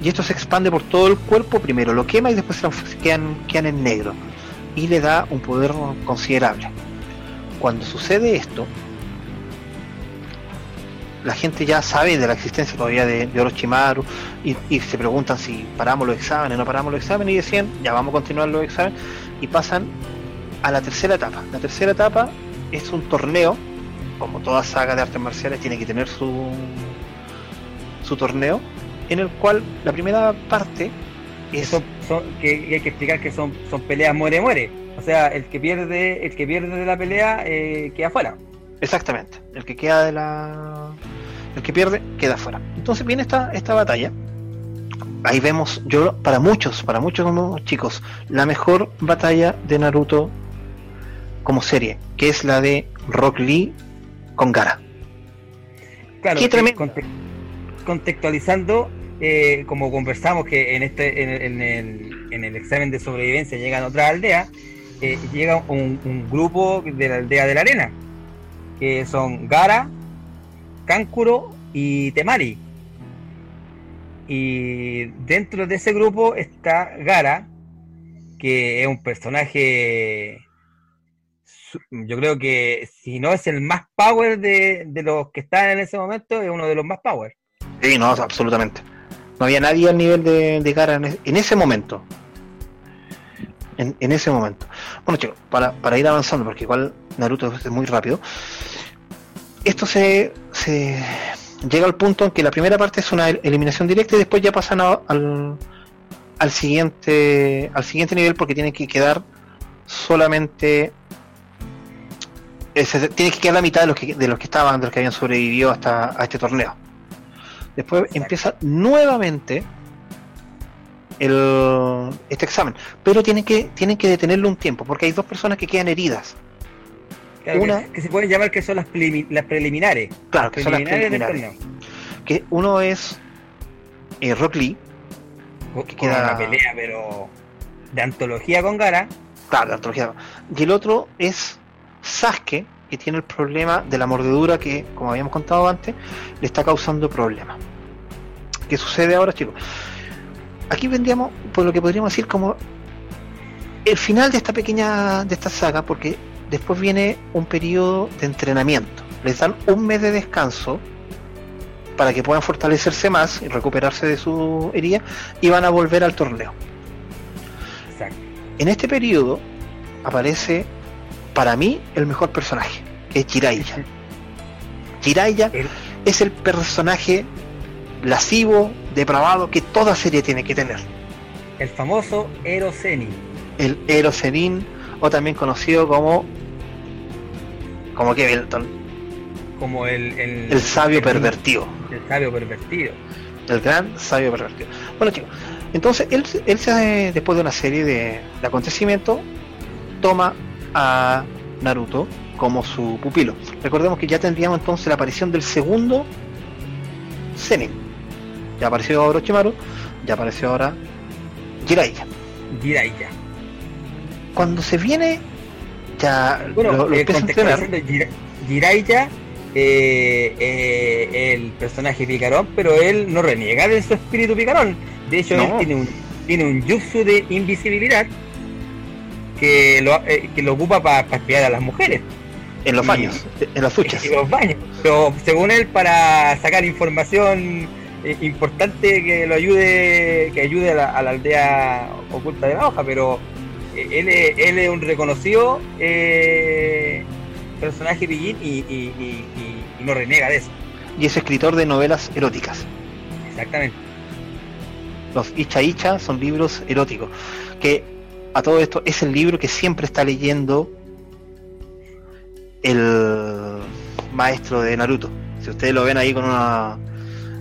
Y esto se expande por todo el cuerpo, primero lo quema y después se quedan, quedan en negro. Y le da un poder considerable. Cuando sucede esto, la gente ya sabe de la existencia todavía de, de Orochimaru y, y se preguntan si paramos los exámenes, no paramos los exámenes y decían, ya vamos a continuar los exámenes y pasan a la tercera etapa. La tercera etapa es un torneo, como toda saga de artes marciales tiene que tener su, su torneo, en el cual la primera parte es Son, que, hay que explicar que son, son peleas muere-muere. O sea, el que pierde, el que pierde de la pelea eh, queda fuera. Exactamente, el que queda de la el que pierde queda fuera. Entonces viene esta, esta batalla. Ahí vemos, yo para muchos, para muchos como chicos, la mejor batalla de Naruto como serie, que es la de Rock Lee con Gara. Claro, Qué conte- contextualizando, eh, como conversamos que en este en, el- en el, en el examen de sobrevivencia llegan otras aldeas, eh, llega un, un grupo de la aldea de la arena, que son Gara, Kankuro y Temari. Y dentro de ese grupo está Gara, que es un personaje yo creo que si no es el más power de, los que están en ese momento, es uno de los más power. Sí, no, absolutamente. No había nadie al nivel de, de Gara en, ese momento. En, ese momento. Bueno, chicos, para, para ir avanzando, porque igual Naruto es muy rápido. Esto se, se llega al punto en que la primera parte es una eliminación directa y después ya pasan al, al siguiente al siguiente nivel porque tienen que quedar solamente tiene que quedar la mitad de los que de los que estaban de los que habían sobrevivido hasta a este torneo. Después empieza nuevamente el, este examen pero tienen que tienen que detenerlo un tiempo porque hay dos personas que quedan heridas una que, se pueden llamar que son las, las preliminares. Claro que son las preliminares que uno es eh, Rock Lee que queda una pelea pero de antología con Gara. Claro de antología. Y el otro es Sasuke, que tiene el problema de la mordedura que, como habíamos contado antes, le está causando problemas. ¿Qué sucede ahora, chicos? Aquí vendríamos por lo que podríamos decir como el final de esta pequeña, de esta saga, porque después viene un periodo de entrenamiento. Les dan un mes de descanso para que puedan fortalecerse más y recuperarse de su herida y van a volver al torneo. En este periodo aparece para mí, el mejor personaje, es Jiraiya. Jiraiya es el personaje lascivo, depravado, que toda serie tiene que tener. El famoso Erosenin. El Erosenin, o también conocido como. Como Kevilton. Como el. El, sabio pervertido. El sabio pervertido. El gran sabio pervertido. Bueno, chicos, entonces él, él se, después de una serie de, de acontecimientos, toma a Naruto como su pupilo. Recordemos que ya tendríamos entonces la aparición del segundo Zenin. Ya apareció Orochimaru, ya apareció ahora Jiraiya. Jiraiya. Cuando se viene, ya bueno, lo, empieza a entrenar. Jiraiya, eh, eh, el personaje picarón, pero él no reniega de su espíritu picarón. De hecho, él tiene un, tiene un jutsu de invisibilidad que lo, eh, que lo ocupa para espiar a las mujeres. En los baños, en las duchas. En los baños. Pero según él, para sacar información eh, importante que lo ayude, que ayude a la, aldea oculta de la hoja, pero eh, él, es, él es un reconocido personaje pillín y, y, no renega de eso. Y es escritor de novelas eróticas. Exactamente. Los Icha Icha son libros eróticos que a todo esto es el libro que siempre está leyendo el maestro de Naruto. Si ustedes lo ven ahí con una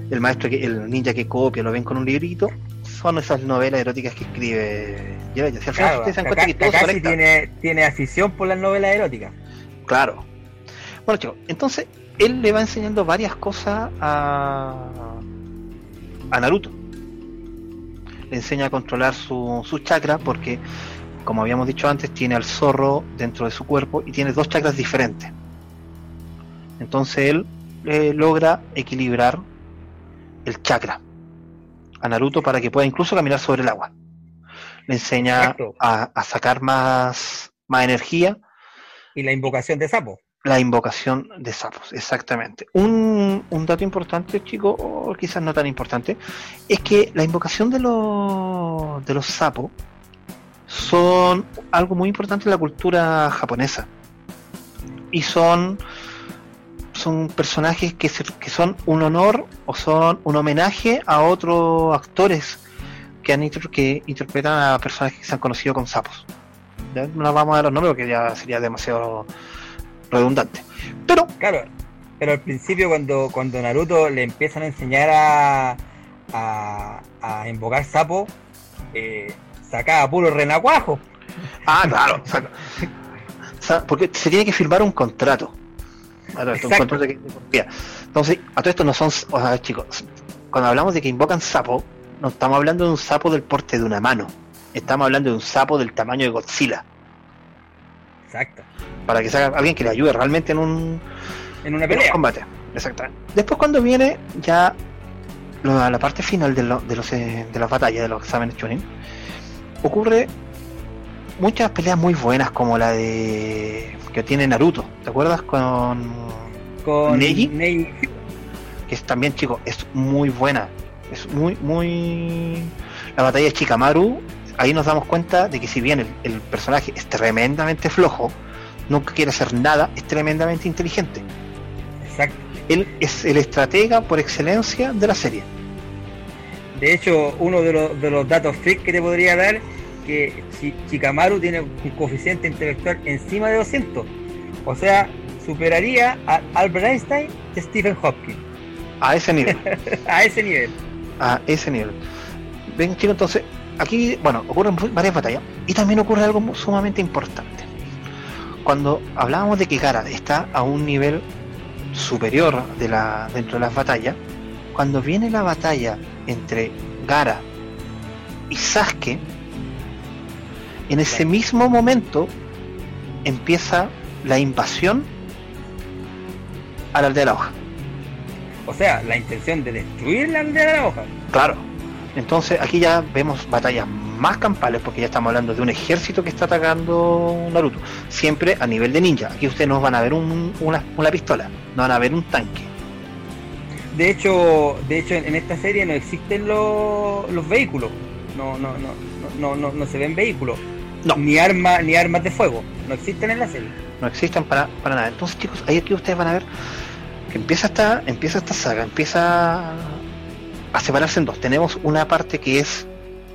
el maestro que el ninja que copia, lo ven con un librito, son esas novelas eróticas que escribe Si tiene, tiene afición por las novelas eróticas. Claro. Bueno, chicos, entonces él le va enseñando varias cosas a, a Naruto le enseña a controlar su, su chakra porque, como habíamos dicho antes, tiene al zorro dentro de su cuerpo y tiene dos chakras diferentes. Entonces él eh, logra equilibrar el chakra a Naruto para que pueda incluso caminar sobre el agua. Le enseña a, sacar más, más energía. Y la invocación de sapo. La invocación de sapos, exactamente. Un, dato importante, chicos, o quizás no tan importante, es que la invocación de los, de los sapos son algo muy importante en la cultura japonesa. Y son, son personajes que, que son un honor o son un homenaje a otros actores que, han, que interpretan a personajes que se han conocido con sapos. No vamos a dar los nombres porque ya sería demasiado redundante. Pero. Claro, pero al principio, cuando, cuando Naruto le empiezan a enseñar a, a, invocar sapo, eh, sacaba puro renacuajo. Ah, claro. porque se tiene que firmar un contrato. Entonces, a todo esto no son. O sea, chicos, cuando hablamos de que invocan sapo, no estamos hablando de un sapo del porte de una mano. Estamos hablando de un sapo del tamaño de Godzilla. Exacto para que sea alguien que le ayude realmente en un, en una pelea. combate. Exactamente. Después cuando viene ya la parte final de, de, los, eh, de las batallas, de los exámenes tuning, ocurre muchas peleas muy buenas, como la de que tiene Naruto. ¿Te acuerdas con, Con Neji? Neji. que es también, chicos, es muy buena. Es muy, muy. La batalla de Chikamaru, ahí nos damos cuenta de que si bien el, el personaje es tremendamente flojo, nunca quiere hacer nada, es tremendamente inteligente. Exacto. Él es el estratega por excelencia de la serie. De hecho, uno de los, de los datos freak que te podría dar, que Chi- Chikamaru tiene un coeficiente intelectual encima de 200. O sea, superaría a Albert Einstein y Stephen Hopkins. A ese nivel. A ese nivel. a ese nivel. Ven, chicos, entonces, aquí, bueno, ocurren varias batallas y también ocurre algo sumamente importante. Cuando hablábamos de que Gara está a un nivel superior de la, dentro de las batallas, cuando viene la batalla entre Gara y Sasuke, en ese mismo momento empieza la invasión a la aldea de la hoja. O sea, la intención de destruir la aldea de la hoja. Claro. Entonces aquí ya vemos batallas más campales porque ya estamos hablando de un ejército que está atacando Naruto. Siempre a nivel de ninja. Aquí ustedes no van a ver un- una, una pistola, no van a ver un tanque. De hecho, de hecho en esta serie no existen los, los vehículos. No, no, no, no, no, no, no se ven vehículos. No. Ni armas, ni armas de fuego. No existen en la serie. No existen para, para nada. Entonces chicos, ahí aquí ustedes van a ver que empieza esta, empieza esta saga, empieza a separarse en dos. Tenemos una parte que es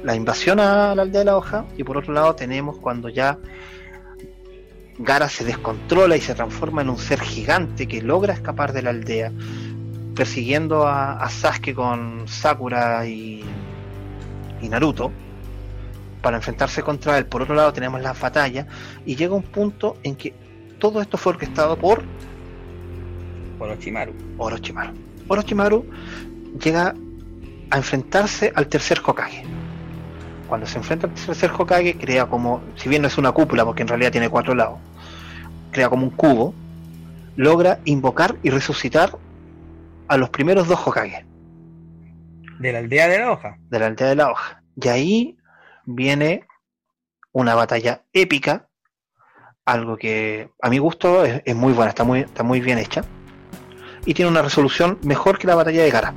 la invasión a la aldea de la hoja y por otro lado tenemos cuando ya Gara se descontrola y se transforma en un ser gigante que logra escapar de la aldea persiguiendo a, a Sasuke con Sakura y, y Naruto para enfrentarse contra él. Por otro lado tenemos las batallas y llega un punto en que todo esto fue orquestado por Por Ochimaru. Orochimaru. Orochimaru llega a enfrentarse al tercer Hokage. Cuando se enfrenta al tercer Hokage, crea como, si bien no es una cúpula, porque en realidad tiene cuatro lados, crea como un cubo, logra invocar y resucitar a los primeros dos Hokage De la aldea de la hoja. de la aldea de la hoja. Y ahí viene una batalla épica, algo que a mi gusto es, es muy buena, está muy, está muy bien hecha. Y tiene una resolución mejor que la batalla de Gara.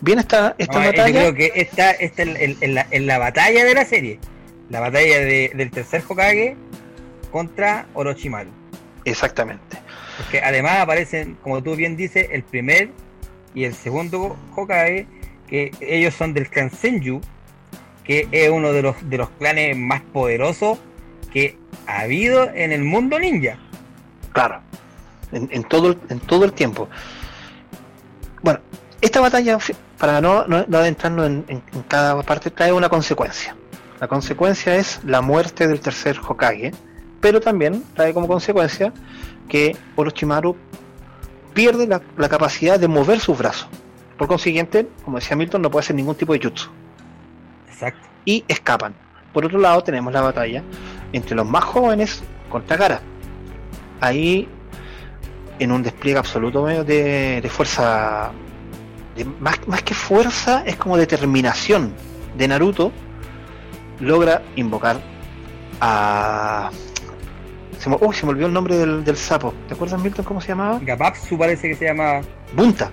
Bien esta, esta No, yo batalla. creo que esta, esta en, en- en la, en la batalla de la serie. La batalla de- del tercer Hokage contra Orochimaru. Exactamente. Porque además aparecen, como tú bien dices, el primer y el segundo Hokage, que ellos son del clan Senju, que es uno de los, de los clanes más poderosos que ha habido en el mundo ninja. Claro. En, en todo, el- en todo el tiempo. Bueno, esta batalla, para no, no, no adentrarnos en, en- en cada parte, trae una consecuencia. La consecuencia es la muerte del tercer Hokage, pero también trae como consecuencia que Orochimaru pierde la, la capacidad de mover sus brazos. Por consiguiente, como decía Milton, no puede hacer ningún tipo de jutsu. Exacto. Y escapan. Por otro lado, tenemos la batalla entre los más jóvenes contra Gara. Ahí, en un despliegue absoluto de, de fuerza, de- más, más que fuerza, es como determinación de Naruto, logra invocar a... Se me, se me olvidó el nombre del, del sapo. ¿Te acuerdas, Milton, cómo se llamaba? Gapapsu parece que se llama Bunta.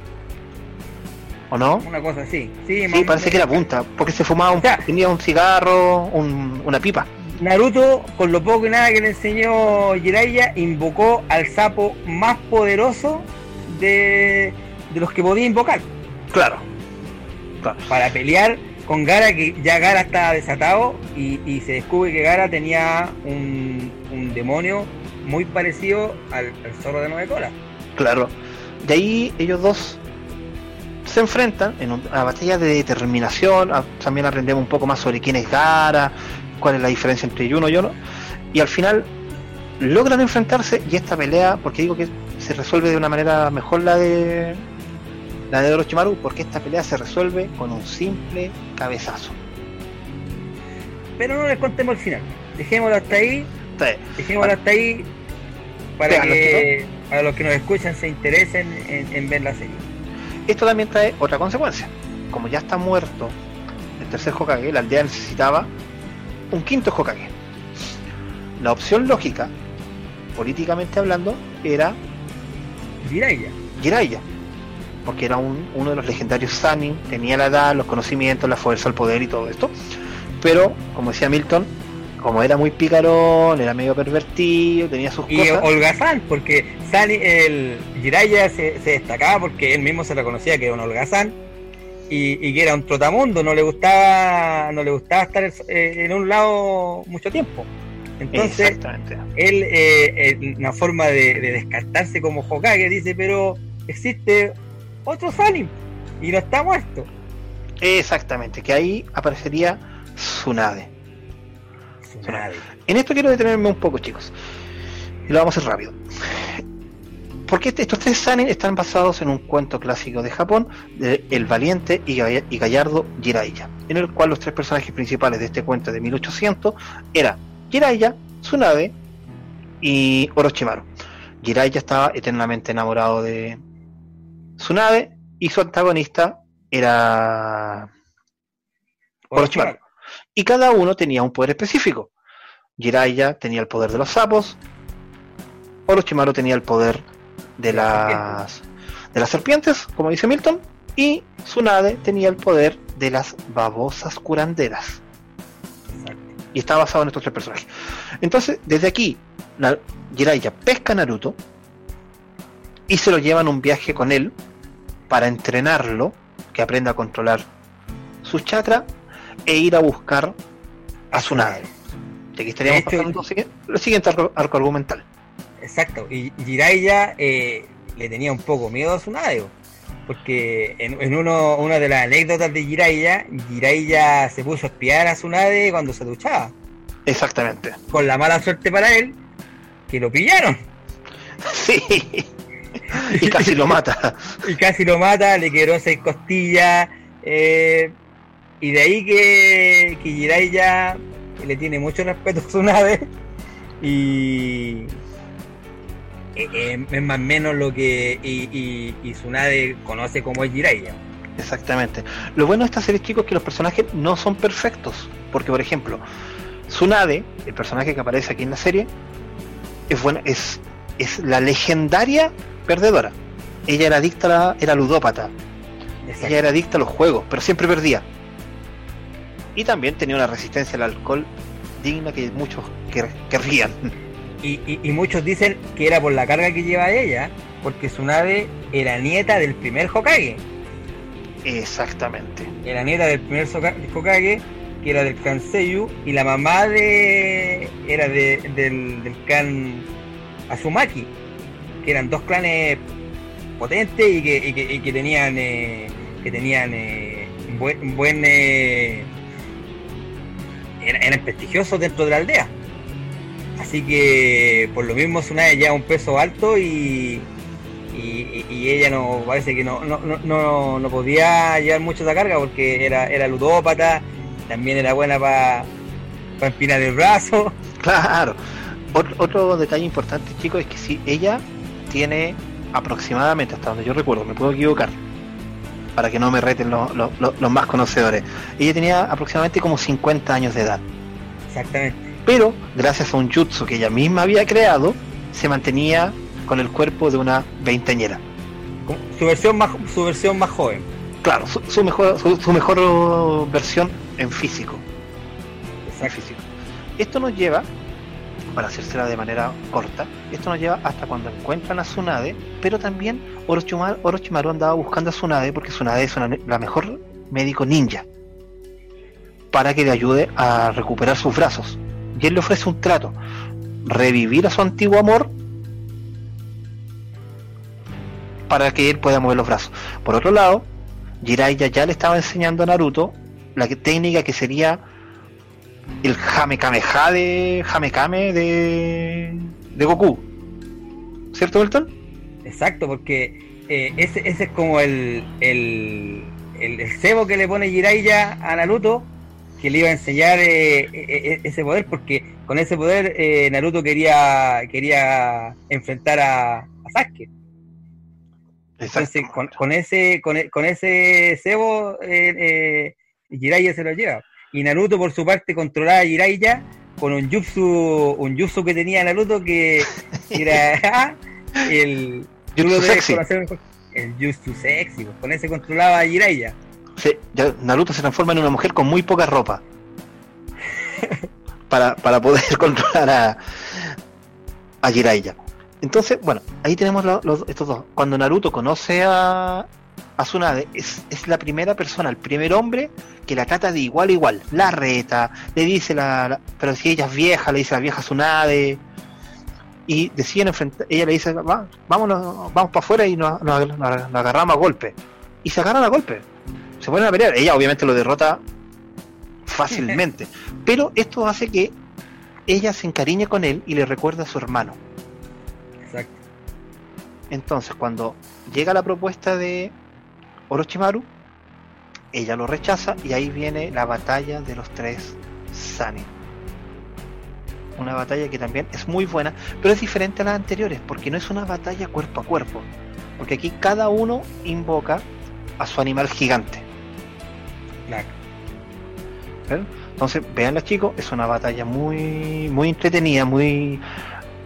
¿O no? una cosa así. Sí, parece que era Bunta, porque se fumaba, un, O sea- tenía un cigarro, un- una pipa. Naruto, con lo poco y nada que le enseñó Jiraiya, invocó al sapo más poderoso de, de los que podía invocar. Claro. para pelear con Gara, que ya Gara estaba desatado y, y se descubre que Gara tenía un, un demonio muy parecido al, al zorro de nueve colas. Claro. De ahí ellos dos se enfrentan en un- una batalla de determinación. También aprendemos un poco más sobre quién es Gara, cuál es la diferencia entre uno y uno. Y al final logran enfrentarse y esta pelea, porque digo que se resuelve de una manera mejor la de la de Orochimaru, porque esta pelea se resuelve con un simple cabezazo. Pero no les contemos el final. Dejémoslo hasta ahí, Entonces, dejémoslo hasta ahí para que para los que nos escuchan se interesen en, en ver la serie. Esto también trae otra consecuencia. Como ya está muerto el tercer Hokage, la aldea necesitaba un quinto Hokage. La opción lógica, políticamente hablando, era Jiraiya. Jiraiya. Porque era un- uno de los legendarios Sanin, tenía la edad, los conocimientos, la fuerza, el poder y todo esto. Pero, como decía Milton, como era muy picarón, era medio pervertido, tenía sus Y cosas. holgazán, porque Sani, el Jiraiya se, se destacaba porque él mismo se reconocía que era un holgazán y, y que era un trotamundo, no le gustaba, no le gustaba estar eh, en un lado mucho tiempo. Entonces, él, eh, en una forma de, de descartarse como Hokage, dice, pero existe otro Sanin y no está muerto. Exactamente, que ahí aparecería Tsunade. En esto quiero detenerme un poco, chicos. Y lo vamos a hacer rápido. Porque este- estos tres Sanin están basados en un cuento clásico de Japón de El Valiente y, Gall- y Gallardo Jiraiya, en el cual los tres personajes principales de este cuento de 1800 eran Jiraiya, Tsunade y Orochimaru. Jiraiya estaba eternamente enamorado de Tsunade y su antagonista era Orochimaru. Y cada uno tenía un poder específico. Jiraiya tenía el poder de los sapos, Orochimaru tenía el poder de las de las serpientes, como dice Milton, y Tsunade tenía el poder de las babosas curanderas. Y está basado en estos tres personajes. Entonces, desde aquí, Jiraiya pesca a Naruto y se lo llevan un viaje con él para entrenarlo, que aprenda a controlar sus chakras e ir a buscar a Tsunade. Y aquí estaríamos De hecho, pasando al siguiente- arco, arco argumental. Exacto, y Jiraiya eh, le tenía un poco miedo a Tsunade, porque en, en uno, una de las anécdotas de Jiraiya, Jiraiya se puso a espiar a Tsunade cuando se duchaba, Exactamente. con la mala suerte para él, que lo pillaron, Sí. y casi lo mata. y casi lo mata, le quebró seis costillas, eh, y de ahí que, que Jiraiya le tiene mucho respeto a Tsunade, y... eh, eh, es más o menos lo que y, y, y Tsunade conoce como es. Exactamente. Lo bueno de esta serie, chicos, es que los personajes no son perfectos. Porque, por ejemplo, Tsunade, el personaje que aparece aquí en la serie, es buena, es, es la legendaria perdedora. Ella era adicta a la, era ludópata. Exacto. Ella era adicta a los juegos, pero siempre perdía. Y también tenía una resistencia al alcohol digna que muchos quer- querrían. Y, y- y muchos dicen que era por la carga que lleva ella, porque Tsunade era nieta del primer Hokage. Exactamente. Era nieta del primer Hokage, que era del clan Seiyu, y la mamá de era de- del, del clan Azumaki, que eran dos clanes potentes y que, y que- tenían eh, que tenían eh, buen eh, eran, eran prestigiosos dentro de la aldea. Así que por lo mismo Tsunade lleva un peso alto y, y, ella no parece que no, no, no, no, podía llevar mucho esa carga porque era, era ludópata, también era buena para empinar el brazo. Claro. Ot- Otro detalle importante, chicos, es que si ella tiene aproximadamente, hasta donde yo recuerdo, me puedo equivocar, para que no me reten los, los- más conocedores, ella tenía aproximadamente como 50 años de edad. Exactamente. Pero, gracias a un jutsu que ella misma había creado, se mantenía con el cuerpo de una veinteñera. Como Su versión más, su versión más joven. Claro, su, su mejor, su, su mejor versión en físico. en físico. Esto nos lleva, para hacérsela de manera corta, esto nos lleva hasta cuando encuentran a Tsunade, pero también Orochimaru, Orochimaru andaba buscando a Tsunade porque Tsunade es una- la mejor médico ninja para que le ayude a recuperar sus brazos. Y él le ofrece un trato, revivir a su antiguo amor para que él pueda mover los brazos. Por otro lado, Jiraiya ya le estaba enseñando a Naruto la técnica que sería el Hame Kameha de Hamekame de, de Goku. ¿Cierto, Milton? Exacto, porque eh, ese, ese es como el, el, el, el cebo que le pone Jiraiya a Naruto, que le iba a enseñar eh, eh, eh, ese poder, porque con ese poder eh, Naruto quería quería enfrentar a, a Sasuke. Entonces, con, con ese con, con ese cebo, eh, eh, Jiraiya se lo lleva. Y Naruto, por su parte, controlaba a Jiraiya con un jutsu, un jutsu que tenía Naruto que era el jutsu sexy. el jutsu sexy, pues, con ese controlaba a Jiraiya. Sí, Naruto se transforma en una mujer con muy poca ropa. para, para poder controlar a, a Jiraiya. Entonces, bueno, ahí tenemos los, estos dos. Cuando Naruto conoce a, a Tsunade, es, es la primera persona, el primer hombre que la trata de igual a igual. La reta, le dice la, pero si ella es vieja, le dice la vieja Tsunade. Y deciden enfrentar, ella le dice, Va, vámonos, vamos para afuera y nos, agarramos a golpe. Y se agarran a golpe. Se ponen a pelear. Ella obviamente lo derrota fácilmente. pero esto hace que ella se encariñe con él y le recuerda a su hermano. Exacto. Entonces, cuando llega la propuesta de Orochimaru, ella lo rechaza y ahí viene la batalla de los tres Sani. Una batalla que también es muy buena, pero es diferente a las anteriores, porque no es una batalla cuerpo a cuerpo. Porque aquí cada uno invoca a su animal gigante. Claro. Entonces, veanla chicos, es una batalla muy, muy entretenida, muy,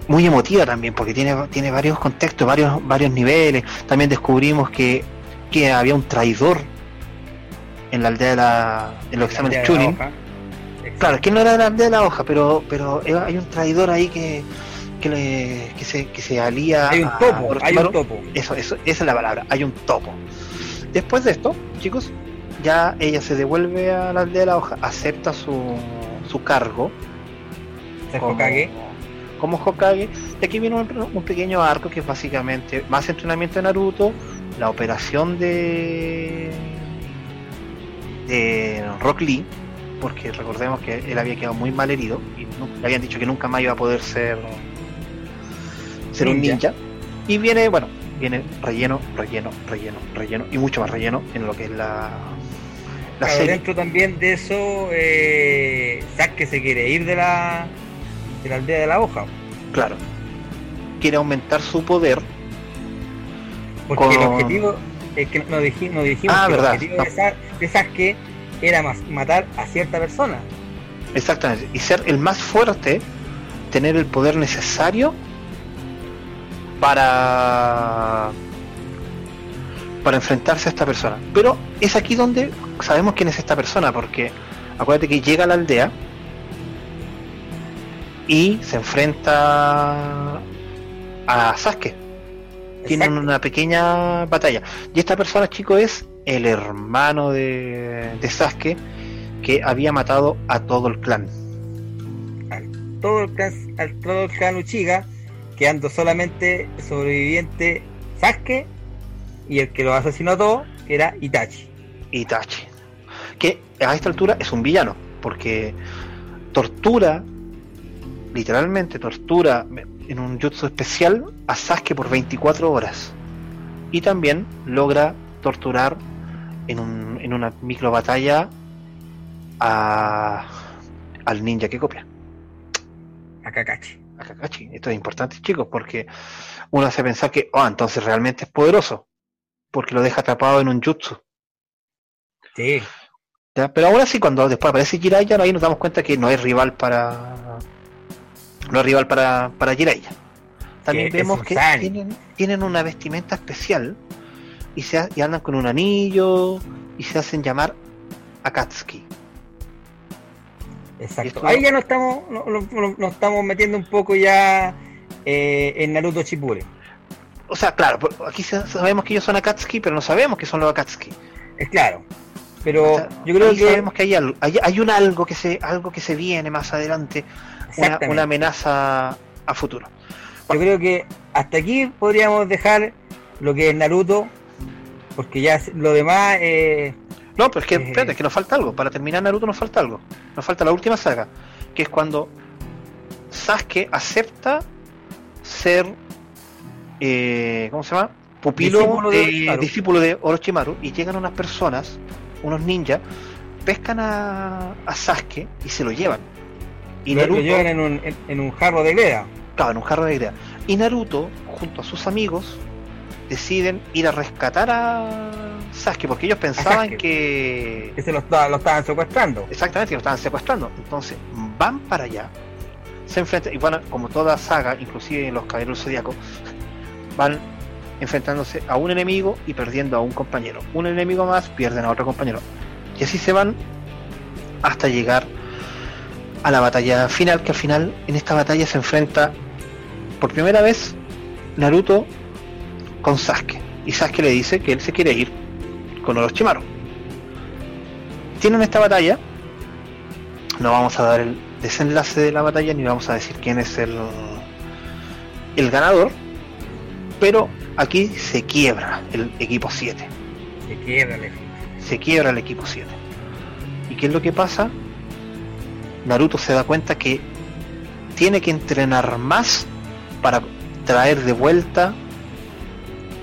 muy emotiva también, porque tiene, tiene varios contextos, varios, varios niveles. También descubrimos que, que había un traidor en la aldea de la, en los exámenes Chunin. Claro, que no era de la aldea de la hoja, pero, pero hay un traidor ahí que, que, le, que, se, que se alía. Hay un topo, hay un topo. Eso, eso, esa es la palabra, hay un topo. Después de esto, chicos, ya ella se devuelve a la aldea de la hoja, acepta su, su cargo. como, Hokage. Como Hokage. Y aquí viene un, pequeño arco que es básicamente más entrenamiento de Naruto, la operación de de Rock Lee, porque recordemos que él había quedado muy mal herido y le habían dicho que nunca más iba a poder ser ser un ninja. Y viene, bueno, viene relleno, relleno, relleno, relleno y mucho más relleno en lo que es la Dentro también de eso, eh, que se quiere ir de la, de la aldea de la hoja. Claro. Quiere aumentar su poder. Porque el objetivo, es que nos dijimos, ah, que verdad. el objetivo de, Sasuke era matar a cierta persona. Exactamente. Y ser el más fuerte, tener el poder necesario para para enfrentarse a esta persona. Pero es aquí donde sabemos quién es esta persona, porque acuérdate que llega a la aldea y se enfrenta a Sasuke. Tienen una pequeña batalla. Y esta persona, chico, es el hermano de, de Sasuke que había matado a todo el clan. todo el clan, al todo el clan Uchiga, quedando solamente sobreviviente Sasuke y el que lo asesinó a todos era Itachi. Itachi. Que a esta altura es un villano, porque tortura, literalmente tortura en un jutsu especial a Sasuke por 24 horas. Y también logra torturar en, un, en una micro batalla a, al ninja que copia. A Kakashi. A Kakashi. Esto es importante, chicos, porque uno hace pensar que, oh, entonces realmente es poderoso porque lo deja atrapado en un jutsu. Sí. Pero ahora sí, cuando después aparece Jiraiya, ahí nos damos cuenta que no es rival para. No rival para, para Jiraiya. También vemos que tienen, tienen, una vestimenta especial y, se, y andan con un anillo y se hacen llamar Akatsuki. Exacto. Ahí ya nos estamos, nos, estamos metiendo un poco ya eh, en Naruto Shippuden o sea, claro, aquí sabemos que ellos son Akatsuki, pero no sabemos que son los Akatsuki. Es claro. Pero yo creo que sabemos que hay, algo, hay, un algo que se algo que se viene más adelante, una, amenaza a futuro. Yo creo que hasta aquí podríamos dejar lo que es Naruto, porque ya lo demás eh, No, pero es que, eh, espérate, es que nos falta algo. Para terminar Naruto nos falta algo. Nos falta la última saga, que es cuando Sasuke acepta ser eh, ¿cómo se llama? Pupilo discípulo de, Orochimaru y llegan unas personas, unos ninjas, pescan a, a Sasuke y se lo llevan. Y lo, llevan en un, en, un jarro de greda. Claro, en un jarro de greda. Y Naruto, junto a sus amigos, deciden ir a rescatar a Sasuke, porque ellos pensaban Sasuke. que... Que se lo, esta- lo estaban secuestrando. Exactamente, que lo estaban secuestrando. Entonces, van para allá, se enfrentan, y bueno, como toda saga, inclusive los Caballeros Zodíacos, van enfrentándose a un enemigo y perdiendo a un compañero. Un enemigo más, pierden a otro compañero. Y así se van hasta llegar a la batalla final, que al final en esta batalla se enfrenta por primera vez Naruto con Sasuke. Y Sasuke le dice que él se quiere ir con Orochimaru. Tienen esta batalla. No vamos a dar el desenlace de la batalla ni vamos a decir quién es el, el ganador. Pero aquí se quiebra el equipo 7 Se quiebra el se quiebra el equipo 7. ¿Y qué es lo que pasa? Naruto se da cuenta que tiene que entrenar más para traer de vuelta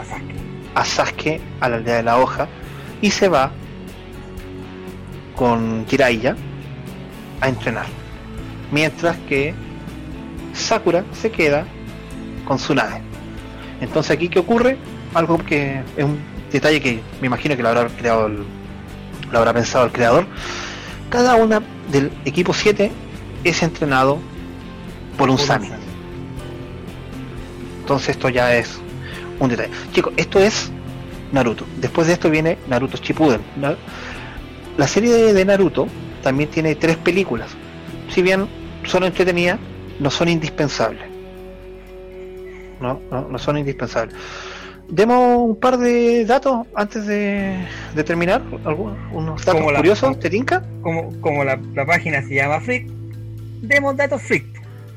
a Sasuke. a Sasuke a la aldea de la hoja y se va con Jiraiya a entrenar. Mientras que Sakura se queda con Tsunade. Entonces aquí qué ocurre? Algo que es un detalle que me imagino que lo habrá creado el- lo habrá pensado el creador. Cada una del equipo 7 es entrenado por un Por Sami. Sami. Entonces esto ya es un detalle. Chicos, esto es Naruto. Después de esto viene Naruto Shippuden. La serie de, de Naruto también tiene tres películas. Si bien son entretenidas, no son indispensables. No, no, no son indispensables. Demos un par de datos antes de, de terminar. ¿Algunos, unos datos Como la- curiosos? ¿Te tinca? Como, como la, la página se llama Freak, demos datos Freak.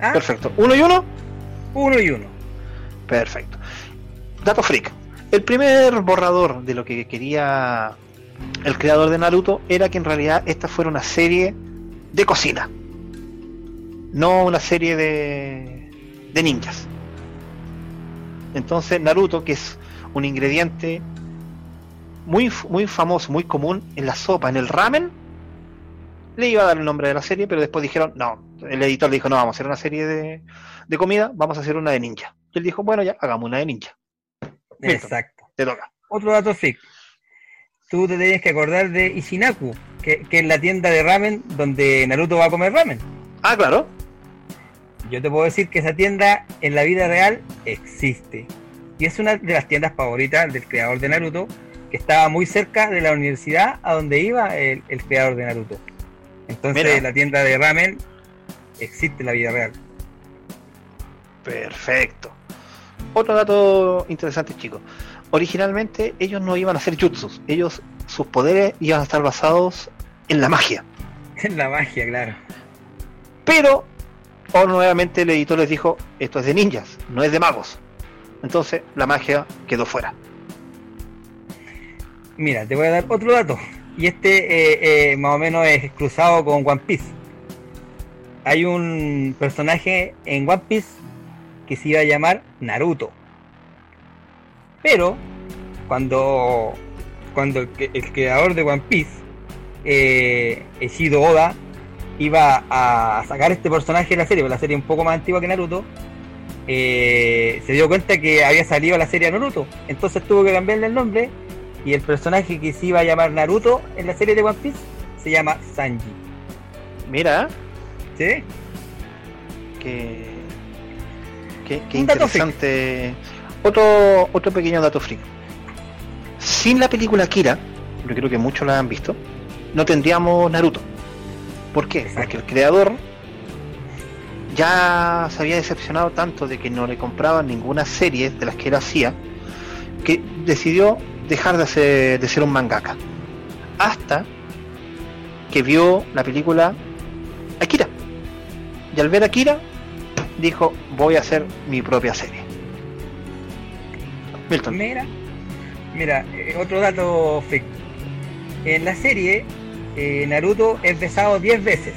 ¿ah? Perfecto. ¿Uno y uno? Uno y uno. Perfecto. Dato freak. El primer borrador de lo que quería el creador de Naruto era que en realidad esta fuera una serie de cocina. No una serie de, de ninjas. Entonces Naruto, que es un ingrediente muy, muy famoso, muy común en la sopa, en el ramen, le iba a dar el nombre de la serie, pero después dijeron, no, el editor le dijo, no, vamos a hacer una serie de, de comida, vamos a hacer una de ninja. Y él dijo, bueno, ya, hagamos una de ninja. Listo. Exacto. Te toca. Otro dato freak. Tú te tienes que acordar de Ishinaku, que, que es la tienda de ramen donde Naruto va a comer ramen. Ah, claro. Yo te puedo decir que esa tienda en la vida real existe. Y es una de las tiendas favoritas del creador de Naruto, que estaba muy cerca de la universidad a donde iba el, el creador de Naruto. Entonces Mira. la tienda de ramen existe en la vida real. Perfecto. Otro dato interesante, chicos. Originalmente ellos no iban a hacer jutsus. Ellos, sus poderes iban a estar basados en la magia. En la magia, claro. Pero, o nuevamente el editor les dijo, esto es de ninjas, no es de magos. Entonces la magia quedó fuera. Mira, te voy a dar otro dato. Y este eh, eh, más o menos es cruzado con One Piece. Hay un personaje en One Piece que se iba a llamar Naruto. Pero cuando, cuando el, creador de One Piece, eh, Eiichiro Oda, iba a sacar este personaje de la serie, porque la serie es un poco más antigua que Naruto, eh, se dio cuenta que había salido la serie Naruto. Entonces tuvo que cambiarle el nombre y el personaje que se iba a llamar Naruto en la serie de One Piece se llama Sanji. Mira, ¿Sí? que Un dato interesante. Otro, otro pequeño dato freak. Sin la película Akira, yo creo que muchos la han visto, no tendríamos Naruto. ¿Por qué? Exacto. Porque el creador ya se había decepcionado tanto de que no le compraban ninguna serie de las que él hacía, que decidió dejar de, ser un mangaka. Hasta que vio la película Akira. Y al ver Akira, dijo, voy a hacer mi propia serie. Milton. Mira, mira, eh, otro dato freak. En la serie, eh, Naruto es besado 10 veces.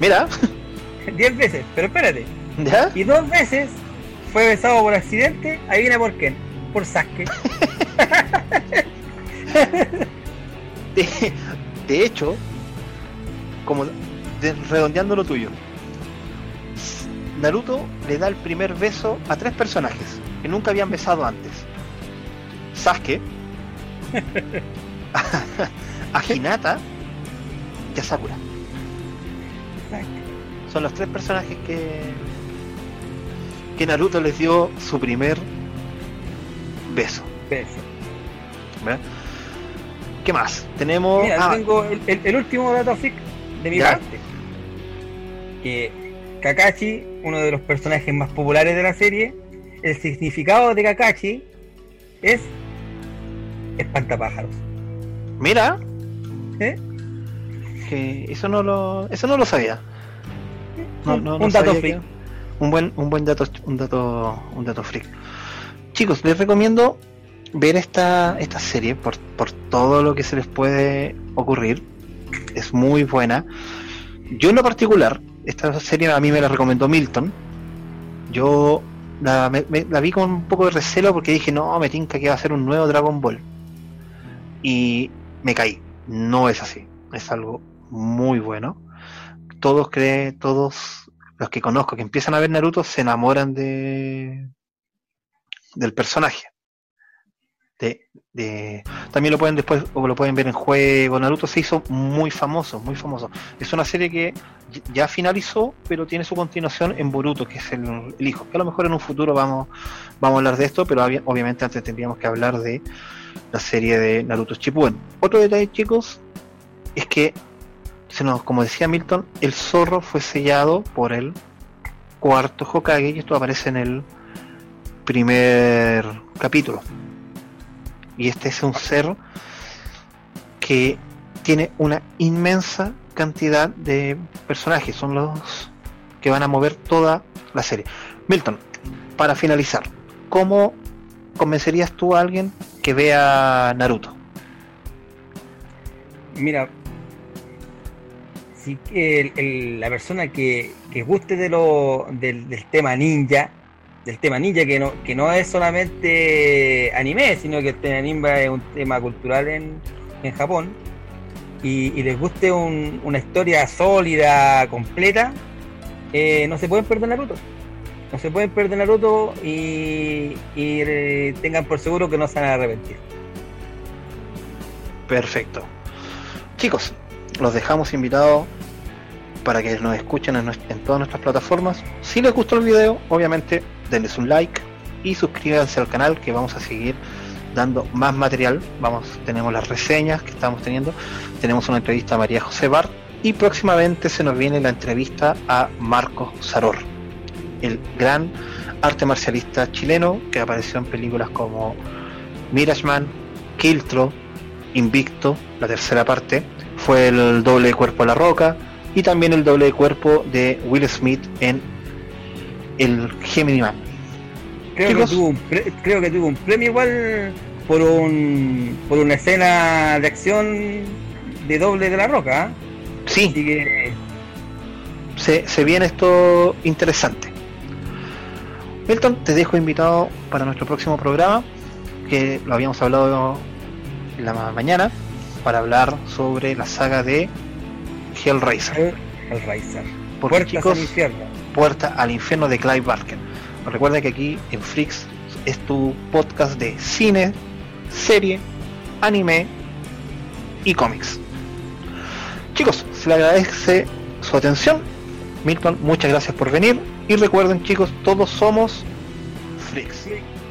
Mira, 10 veces, pero espérate. ¿ya? Y dos veces fue besado por accidente. Adivina por quién. Por Sasuke. De, de hecho, como de- redondeando lo tuyo, Naruto le da el primer beso a tres personajes que nunca habían besado antes. Sasuke, a Hinata y a Sakura. Son los tres personajes que que Naruto les dio su primer beso. Beso. ¿Verdad? ¿Qué más? Tenemos. Mira, ah, tengo el, el- el último dato freak de mi Ya. parte. Que Kakashi, uno de los personajes más populares de la serie, el significado de Kakashi es espantapájaros. mira, ¿Eh? Que eso no lo, eso no lo sabía. No, Un- no, no un dato freak. un buen, un buen dato, un dato, un dato freak. Chicos, les recomiendo ver esta, esta serie por, por todo lo que se les puede ocurrir. Es muy buena. Yo en lo particular, esta serie a mí me la recomendó Milton. Yo la, me- me- la vi con un poco de recelo porque dije, no, me tinca que va a ser un nuevo Dragon Ball. Y me caí. No es así. Es algo muy bueno. Todos creen, todos los que conozco que empiezan a ver Naruto se enamoran de del personaje. De, de- también lo pueden después o lo pueden ver en juego. Naruto se hizo muy famoso, muy famoso. Es una serie que ya finalizó, pero tiene su continuación en Boruto, que es el, el hijo. Que a lo mejor en un futuro vamos, vamos a hablar de esto, pero obvia- obviamente antes tendríamos que hablar de la serie de Naruto Shippuden. Otro detalle, chicos, es que se nos, como decía Milton, el zorro fue sellado por el cuarto Hokage y esto aparece en el primer capítulo. Y este es un ser que tiene una inmensa cantidad de personajes, son los que van a mover toda la serie. Milton, para finalizar, ¿cómo convencerías tú a alguien que vea Naruto? Mira, si el- el- la persona que, guste de lo, del, del tema ninja, del tema ninja que no, que no es solamente anime, sino que el tema ninja es un tema cultural en, en Japón, y, les guste un- una historia sólida, completa, eh, no se pueden perder Naruto. No se pueden perder Naruto y, y, eh, tengan por seguro que no se van a arrepentir. Perfecto. Chicos, los dejamos invitados para que nos escuchen en, todas nuestras plataformas. Si les gustó el video, obviamente denles un like y suscríbanse al canal que vamos a seguir dando más material. Vamos, tenemos las reseñas que estamos teniendo, tenemos una entrevista a María José Bart y próximamente se nos viene la entrevista a Marcos Saror, el gran arte marcialista chileno que apareció en películas como Mirage Kiltro, Invicto, la tercera parte, fue el doble de cuerpo a la roca y también el doble de cuerpo de Will Smith en el Gemini Man. Creo Chicos. que, tuvo un pre- creo que tuvo un premio igual por un por una escena de acción de doble de la roca. ¿ah? Sí, Así que se, se viene esto interesante. Milton, te dejo invitado para nuestro próximo programa, que lo habíamos hablado en la ma- mañana, para hablar sobre la saga de Hellraiser. Porque Puertas chicos, al infierno. Puerta al infierno de Clive Barker. Recuerda que aquí en Freaks es tu podcast de cine, serie, anime y cómics. Chicos, se le agradece su atención. Milton, muchas gracias por venir. Y recuerden chicos, todos somos Freaks. Sí.